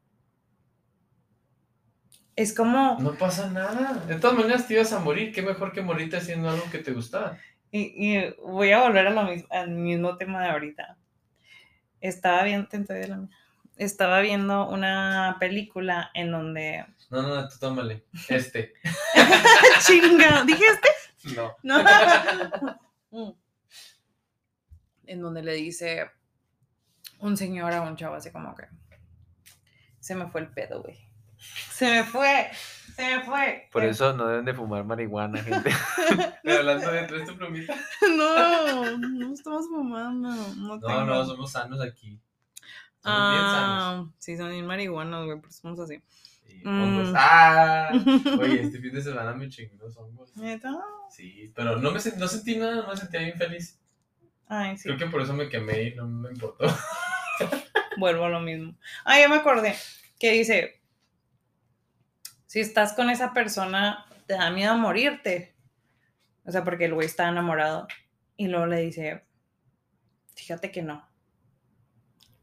Es como... No pasa nada. De todas maneras te ibas a morir. Qué mejor que morirte haciendo algo que te gustaba. Y, voy a volver a lo mismo, al mismo tema de ahorita. Estaba viendo, estaba viendo una película en donde... No, no, tú tómale. Este. Chinga. ¿Dije este? No. No. En donde le dice un señor a un chavo así como que... Se me fue el pedo, güey se me fue. Se me fue. Por eso no deben de fumar marihuana, gente. Pero hablando de tu plumita. No, no estamos fumando. No, no, no, somos sanos aquí. Somos ah, bien sanos. Sí, son bien marihuanos, güey, pero somos así. Sí, mm. ¡Ah! Oye, este fin de semana me chingó los hongos. ¿Neta? Sí, pero no, me, no sentí nada, no me sentía bien feliz. Ay, sí. Creo que por eso me quemé y no me importó. Vuelvo a lo mismo. Ah, ya me acordé. Que dice, si estás con esa persona, te da miedo morirte. O sea, porque el güey está enamorado. Y luego le dice, fíjate que no.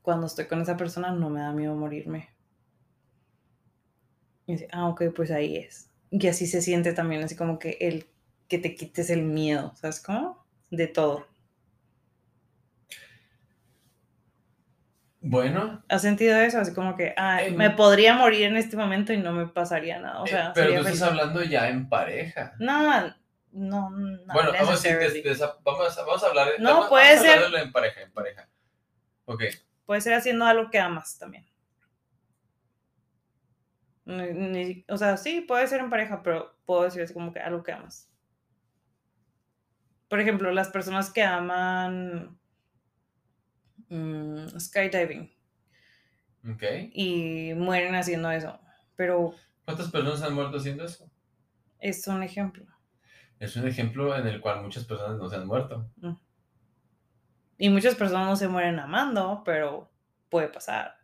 Cuando estoy con esa persona no me da miedo morirme. Y dice, ah, ok, pues ahí es. Y así se siente también, así como que el que te quites el miedo, ¿sabes cómo? De todo. Bueno. ¿Has sentido eso? Así como que, ah, Eh, me podría morir en este momento y no me pasaría nada. O eh, sea, pero tú estás hablando ya en pareja. No, no, no. bueno, vamos a, de- necessarily. de esa- vamos, a, vamos a hablar de, No, vamos, puede vamos ser- en pareja, en pareja. Ok. Puede ser haciendo algo que amas también. Ni- ni- o sea, sí, puede ser en pareja, pero puedo decir así como que algo que amas. Por ejemplo, las personas que aman mm, skydiving Ok. y mueren haciendo eso, pero ¿Cuántas personas han muerto haciendo eso? es un ejemplo. Es un ejemplo en el cual muchas personas no se han muerto. Y muchas personas no se mueren amando, pero puede pasar.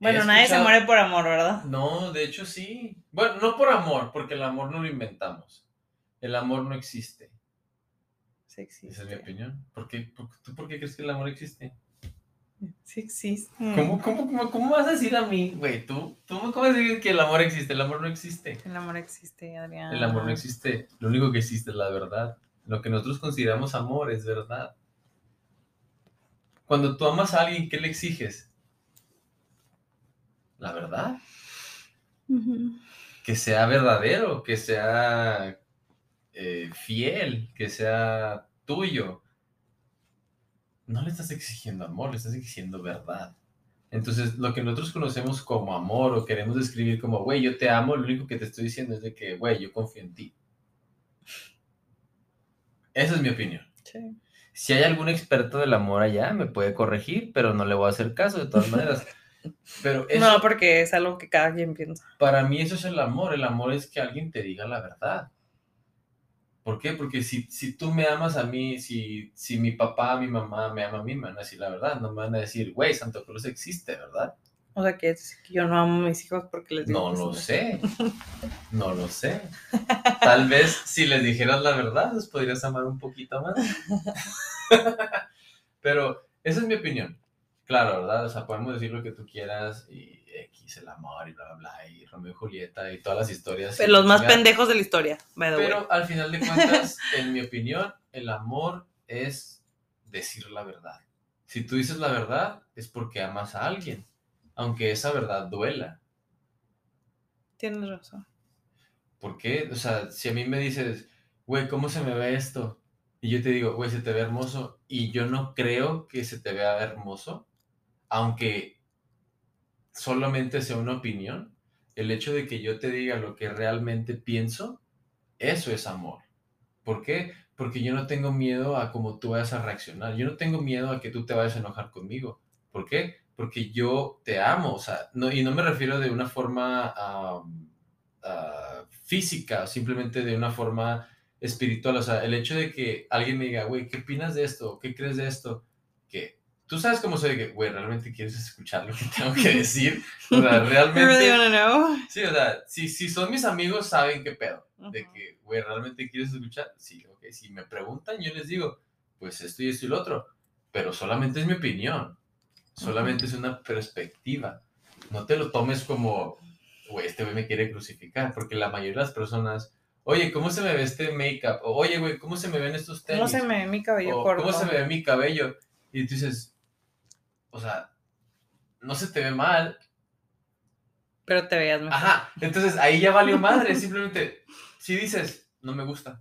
Bueno, nadie se muere por amor, ¿verdad? No, de hecho sí. Bueno, no por amor, porque el amor no lo inventamos. El amor no existe. Sí existe. Esa es mi opinión. ¿Por qué? ¿Por- ¿Tú por qué crees que el amor existe? Sí existe. ¿Cómo, cómo, cómo, cómo vas a decir a mí, güey? ¿Tú, ¿Tú cómo vas a decir que el amor existe? El amor no existe. El amor existe, Adrián. El amor no existe. Lo único que existe es la verdad. Lo que nosotros consideramos amor es verdad. Cuando tú amas a alguien, ¿qué le exiges? La verdad. Que sea verdadero, que sea eh, fiel, que sea tuyo. No le estás exigiendo amor, le estás exigiendo verdad. Entonces, lo que nosotros conocemos como amor o queremos describir como, güey, yo te amo, lo único que te estoy diciendo es de que, güey, yo confío en ti. Esa es mi opinión. Sí. Si hay algún experto del amor allá, me puede corregir, pero no le voy a hacer caso de todas maneras. Pero eso, No, porque es algo que cada quien piensa. para mí eso es el amor. El amor es que alguien te diga la verdad. ¿Por qué? Porque si, si tú me amas a mí, si, si mi papá, mi mamá me ama a mí, me van a decir la verdad. No me van a decir, güey, Santo Claus existe, ¿verdad? O sea, que, es que yo no amo a mis hijos porque les digo No lo sé. No lo sé. Tal vez si les dijeras la verdad, los podrías amar un poquito más. Pero esa es mi opinión. Claro, ¿verdad? O sea, podemos decir lo que tú quieras y X, el amor y bla, bla, bla, y Romeo y Julieta y todas las historias. Pero los más pendejos de la historia, by the way. Pero al final de cuentas, en mi opinión, el amor es decir la verdad. Si tú dices la verdad, es porque amas a alguien, aunque esa verdad duela. Tienes razón. ¿Por qué? O sea, si a mí me dices, güey, ¿cómo se me ve esto? Y yo te digo, güey, se te ve hermoso. Y yo no creo que se te vea hermoso, aunque solamente sea una opinión. El hecho de que yo te diga lo que realmente pienso, eso es amor. ¿Por qué? Porque yo no tengo miedo a cómo tú vayas a reaccionar. Yo no tengo miedo a que tú te vayas a enojar conmigo. ¿Por qué? Porque yo te amo. O sea, y no me refiero de una forma ah, física, simplemente de una forma espiritual. O sea, el hecho de que alguien me diga, güey, ¿qué opinas de esto? ¿Qué crees de esto? Que tú sabes cómo soy de que, güey, ¿realmente quieres escuchar lo que tengo que decir? O sea, You really realmente... wanna know? Sí, o sea, si, si son mis amigos, saben qué pedo. De que, güey, ¿realmente quieres escuchar? Sí, ok. Si me preguntan, yo les digo, pues esto y esto y lo otro. Pero solamente es mi opinión. Solamente es una perspectiva. No te lo tomes como, güey, este güey me quiere crucificar. Porque la mayoría de las personas, oye, ¿cómo se me ve este make-up? O, oye, güey, ¿cómo se me ven estos tenis? ¿Cómo se me ve mi cabello o, corto? ¿Cómo se me ve mi cabello? Y tú dices, o sea, no se te ve mal, Pero te veías mejor. Ajá, entonces ahí ya valió madre, simplemente, si dices, no me gusta.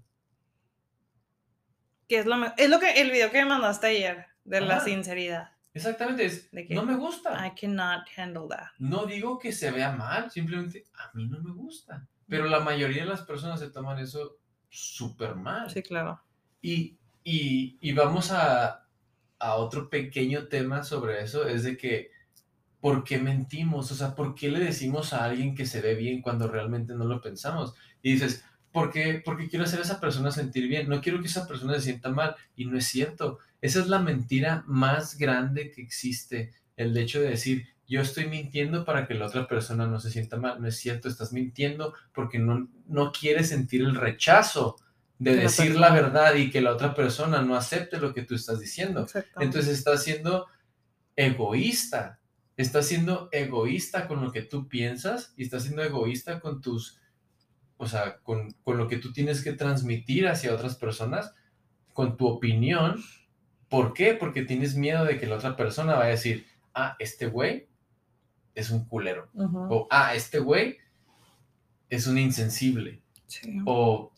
Que es lo Es lo que el video que me mandaste ayer, de la sinceridad. Exactamente, es, ¿De no me gusta. I cannot handle that. No digo que se vea mal, simplemente a mí no me gusta. Pero la mayoría de las personas se toman eso súper mal. Sí, claro. Y, y, y vamos a, a otro pequeño tema sobre eso, es de que, ¿por qué mentimos? O sea, ¿por qué le decimos a alguien que se ve bien cuando realmente no lo pensamos? Y dices, ¿por? Porque quiero hacer a esa persona sentir bien, no quiero que esa persona se sienta mal. Y no es cierto. Esa es la mentira más grande que existe, el hecho de decir, yo estoy mintiendo para que la otra persona no se sienta mal. No es cierto, estás mintiendo porque no, no quieres sentir el rechazo de la decir la verdad y que la otra persona no acepte lo que tú estás diciendo. Entonces estás siendo egoísta. Estás siendo egoísta con lo que tú piensas y estás siendo egoísta con tus, o sea, con, con lo que tú tienes que transmitir hacia otras personas, con tu opinión. ¿Por qué? Porque tienes miedo de que la otra persona vaya a decir, ah, este güey es un culero. O, ah, este güey es un insensible. Sí. O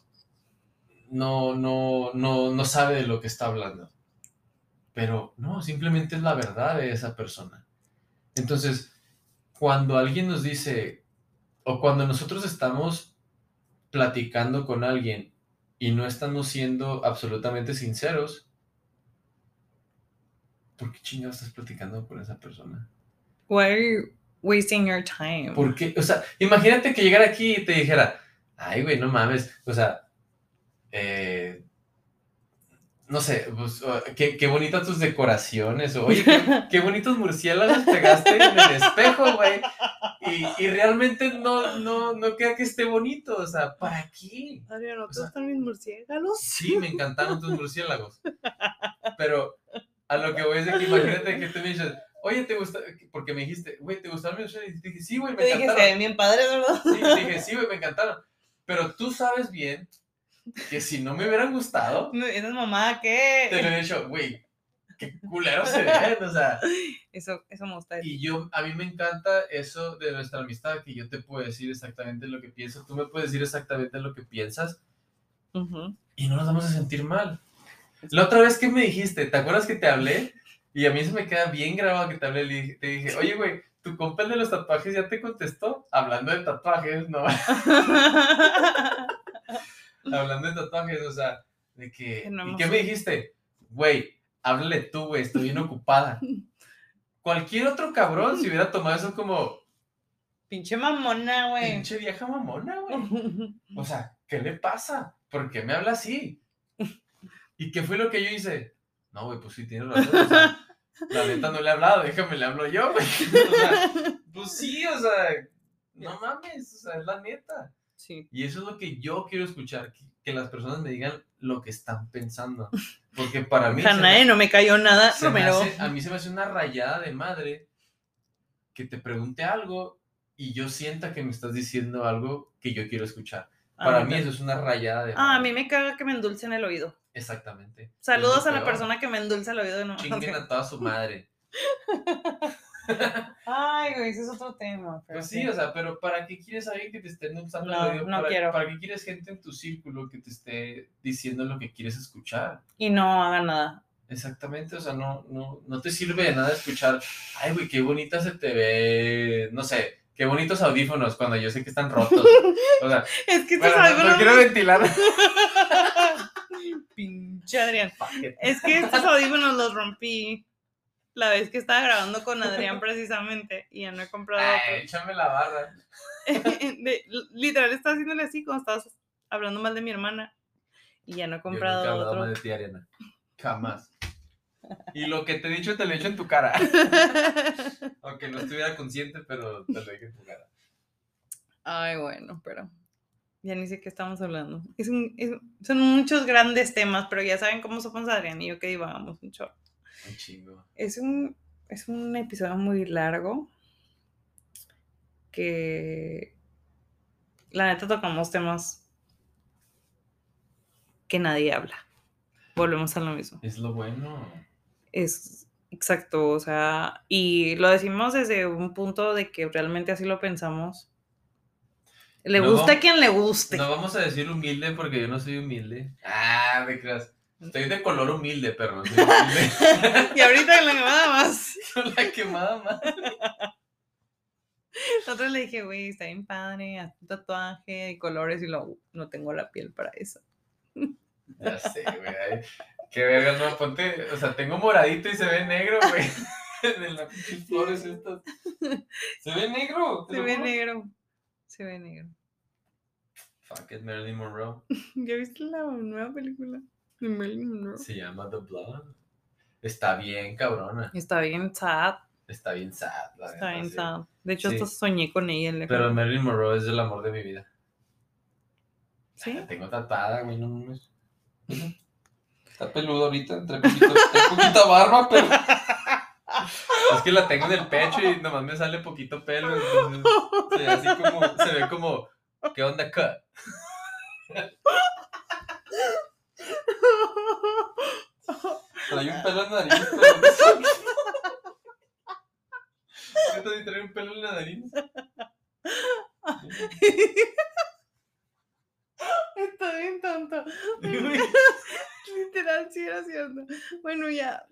no, no, no, no sabe de lo que está hablando. Pero no, simplemente es la verdad de esa persona. Entonces, cuando alguien nos dice, o cuando nosotros estamos platicando con alguien y no estamos siendo absolutamente sinceros, ¿por qué chingados estás platicando con esa persona? Why are you wasting your time? ¿Por qué? O sea, imagínate que llegara aquí y te dijera, ay, güey, no mames, o sea, eh, no sé, pues, qué, qué bonitas tus decoraciones, oye, qué, qué bonitos murciélagos pegaste en el espejo, güey, y, y realmente no, no, no queda que esté bonito, o sea, ¿para qué? Adriano, sea- están mis murciélagos? Sí, me encantaron tus murciélagos, pero a lo que voy es de que imagínate que tú me dices, oye, ¿te gusta? Porque me dijiste, güey, ¿te gustaron mis murciélagos? Y te dije, sí, güey, me Te dije, encantaron. bien padres, ¿verdad? Sí, te dije, sí, güey, me encantaron. Pero tú sabes bien que si no me hubieran gustado, Esa es mamá, te lo he dicho, güey, qué culero se ven, o sea. Eso, eso me gusta. Y yo, a mí me encanta eso de nuestra amistad, que yo te puedo decir exactamente lo que pienso, tú me puedes decir exactamente lo que piensas Ujú. y no nos vamos a sentir mal. La otra vez que me dijiste, ¿te acuerdas que te hablé? Y a mí se me queda bien grabado que te hablé, dije- te dije, oye, güey, ¿tu compa el de los tatuajes ya te contestó? Hablando de tatuajes, ¿no? hablando de tatuajes, o sea, de que... Que no ¿Y qué me dijiste? Güey, háblale tú, güey, estoy bien ocupada. Cualquier otro cabrón si hubiera tomado eso como Pinche mamona, güey. pinche vieja mamona, güey. O sea, ¿qué le pasa? ¿Por qué me habla así? ¿Y qué fue lo que yo hice? No, güey, pues sí, tienes razón. o sea, la neta no le he hablado, déjame, le hablo yo, güey. O sea, pues sí, o sea, no mames, o sea, es la neta. Sí. Y eso es lo que yo quiero escuchar, que, que las personas me digan lo que están pensando. Porque para mí... me- Janae, no me cayó nada, me Romero. hace- a mí se me hace una rayada de madre que te pregunte algo y yo sienta que me estás diciendo algo que yo quiero escuchar. Para mí eso es una rayada de madre. Ah, a mí me caga que me endulcen el oído. Exactamente. Saludos a la persona que me endulza el oído. No. Chinguen a toda su madre. Ay, güey, ese es otro tema. pero Pues sí, o sea, pero ¿para qué quieres a alguien que te esté usando No, no ¿Para, quiero. ¿Para qué quieres gente en tu círculo que te esté diciendo lo que quieres escuchar? Y no haga nada. Exactamente, o sea, no, no, no te sirve de nada escuchar, ay, güey, qué bonita se te ve, no sé, qué bonitos audífonos cuando yo sé que están rotos. O sea, Es que estos bueno, no, no audífonos. quiero ventilar. Pinche Adrián. Es que estos audífonos los rompí la vez que estaba grabando con Adrián precisamente y ya no he comprado Ay, échame la barra. De- literal estaba haciéndole así cuando estabas hablando mal de mi hermana y ya no he Yo comprado nunca he hablado otro. mal de ti, Ariana. Jamás. Y lo que te he dicho, te lo he dicho en tu cara. Aunque no estuviera consciente, pero te lo dije en tu cara. Ay, bueno, pero ya ni sé qué estamos hablando. Es un- es- son muchos grandes temas, pero ya saben cómo somos Adrián y yo que divagamos un chorro. Un chingo. Es un, es un episodio muy largo que la neta tocamos temas que nadie habla. Volvemos a lo mismo. Es lo bueno. Es exacto, o sea, y lo decimos desde un punto de que realmente así lo pensamos. Le No, gusta a quien le guste. No vamos a decir humilde porque yo no soy humilde. Ah, me creas. Estoy de color humilde, perro. Humilde. y ahorita en la llamada más. La quemada más. Nosotros le dije, güey, está bien padre, haz un tatuaje de colores y lo, no tengo la piel para eso. Ya sé, güey. Qué verga, no, ponte. O sea, tengo moradito y se ve negro, güey. De las flores estas. Se ve negro. Se ve negro. Se ve negro. Fuck it, Marilyn Monroe. ¿Ya viste la nueva película Se llama The Blood. Está bien, cabrona. Está bien sad. Está bien sad, la Está bien sad. De hecho, Sí. hasta soñé con ella. en la Pero. Marilyn Monroe es el amor de mi vida. ¿Sí? La tengo tatuada, güey, no mames. Está peludo ahorita, trae poquito, trae poquita barba, pero. Es que la tengo en el pecho y nomás me sale poquito pelo. Entonces, se ve así como, se ve como, ¿qué onda acá? Trae un pelo en la nariz, pero no sé. ¿Neta sí trae un pelo en la nariz? Está bien tonto. Literal, sí era cierto. Bueno, ya.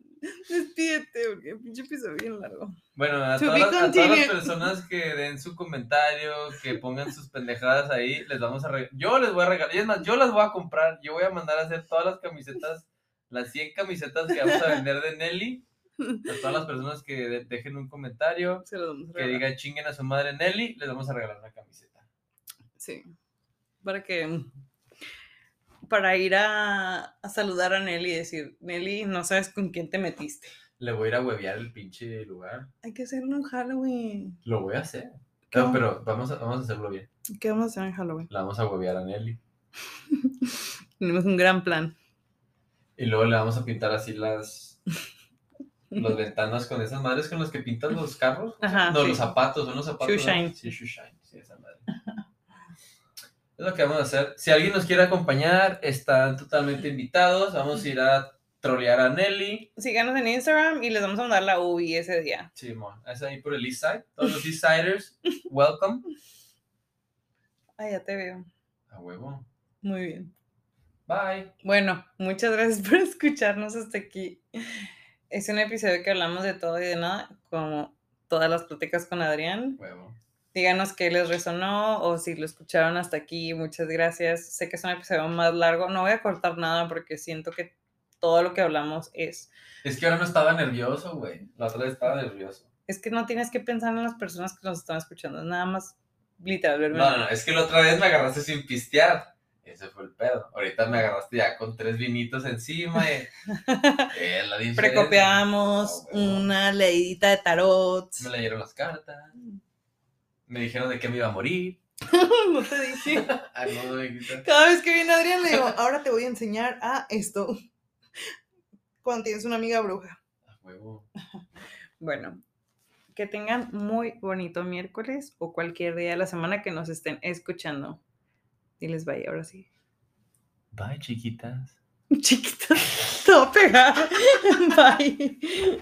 Despídete, porque el pinche episodio bien largo. Bueno, a To todas, las, a todas las continued. personas que den su comentario, que pongan sus pendejadas ahí, les vamos a regalar. Yo les voy a regalar. Y es más, yo las voy a comprar. Yo voy a mandar a hacer todas las camisetas, las 100 camisetas que vamos a vender de Nelly. A todas las personas que de- dejen un comentario, Se los vamos a que diga chinguen a su madre Nelly, les vamos a regalar una camiseta. Sí. Para que. Para ir a, a saludar a Nelly y decir, Nelly, no sabes con quién te metiste. Le voy a ir a huevear el pinche lugar. Hay que hacerlo en Halloween. Lo voy a hacer. ¿Qué No, pero vamos a, vamos a hacerlo bien. ¿Qué vamos a hacer en Halloween? La vamos a huevear a Nelly. Tenemos un gran plan. Y luego le vamos a pintar así las, las ventanas con esas madres con las que pintan los carros. Ajá, no, sí. los zapatos, son los zapatos. Shoe ¿no? Sí, sí, esa madre. Es lo que vamos a hacer. Si alguien nos quiere acompañar, están totalmente invitados. Vamos a ir a trolear a Nelly. Síganos en Instagram y les vamos a mandar la UBI ese día. Sí, mon. Es ahí por el East Side. Todos los East Siders, welcome. Ah, ya te veo. A huevo. Muy bien. Bye. Bueno, muchas gracias por escucharnos hasta aquí. Es un episodio que hablamos de todo y de nada, como todas las pláticas con Adrián. Huevo. Díganos qué les resonó o si lo escucharon hasta aquí. Muchas gracias. Sé que es un episodio más largo. No voy a cortar nada porque siento que todo lo que hablamos es... Es que ahora no estaba nervioso, güey. La otra vez estaba nervioso. Es que no tienes que pensar en las personas que nos están escuchando. Es nada más literal. verme No, no, no, es que la otra vez me agarraste sin pistear. Ese fue el pedo. Ahorita me agarraste ya con tres vinitos encima. Y... Eh, la. Precopiamos una leidita de tarot. Me leyeron las cartas. Me dijeron de que me iba a morir. no te dije. No, no me dijiste. Cada vez que viene Adrián le digo, ahora te voy a enseñar a esto. Cuando tienes una amiga bruja. A huevo. Bueno, que tengan muy bonito miércoles o cualquier día de la semana que nos estén escuchando. Y les vaya ahora sí. Bye, chiquitas. Chiquita, todo pegado. Bye.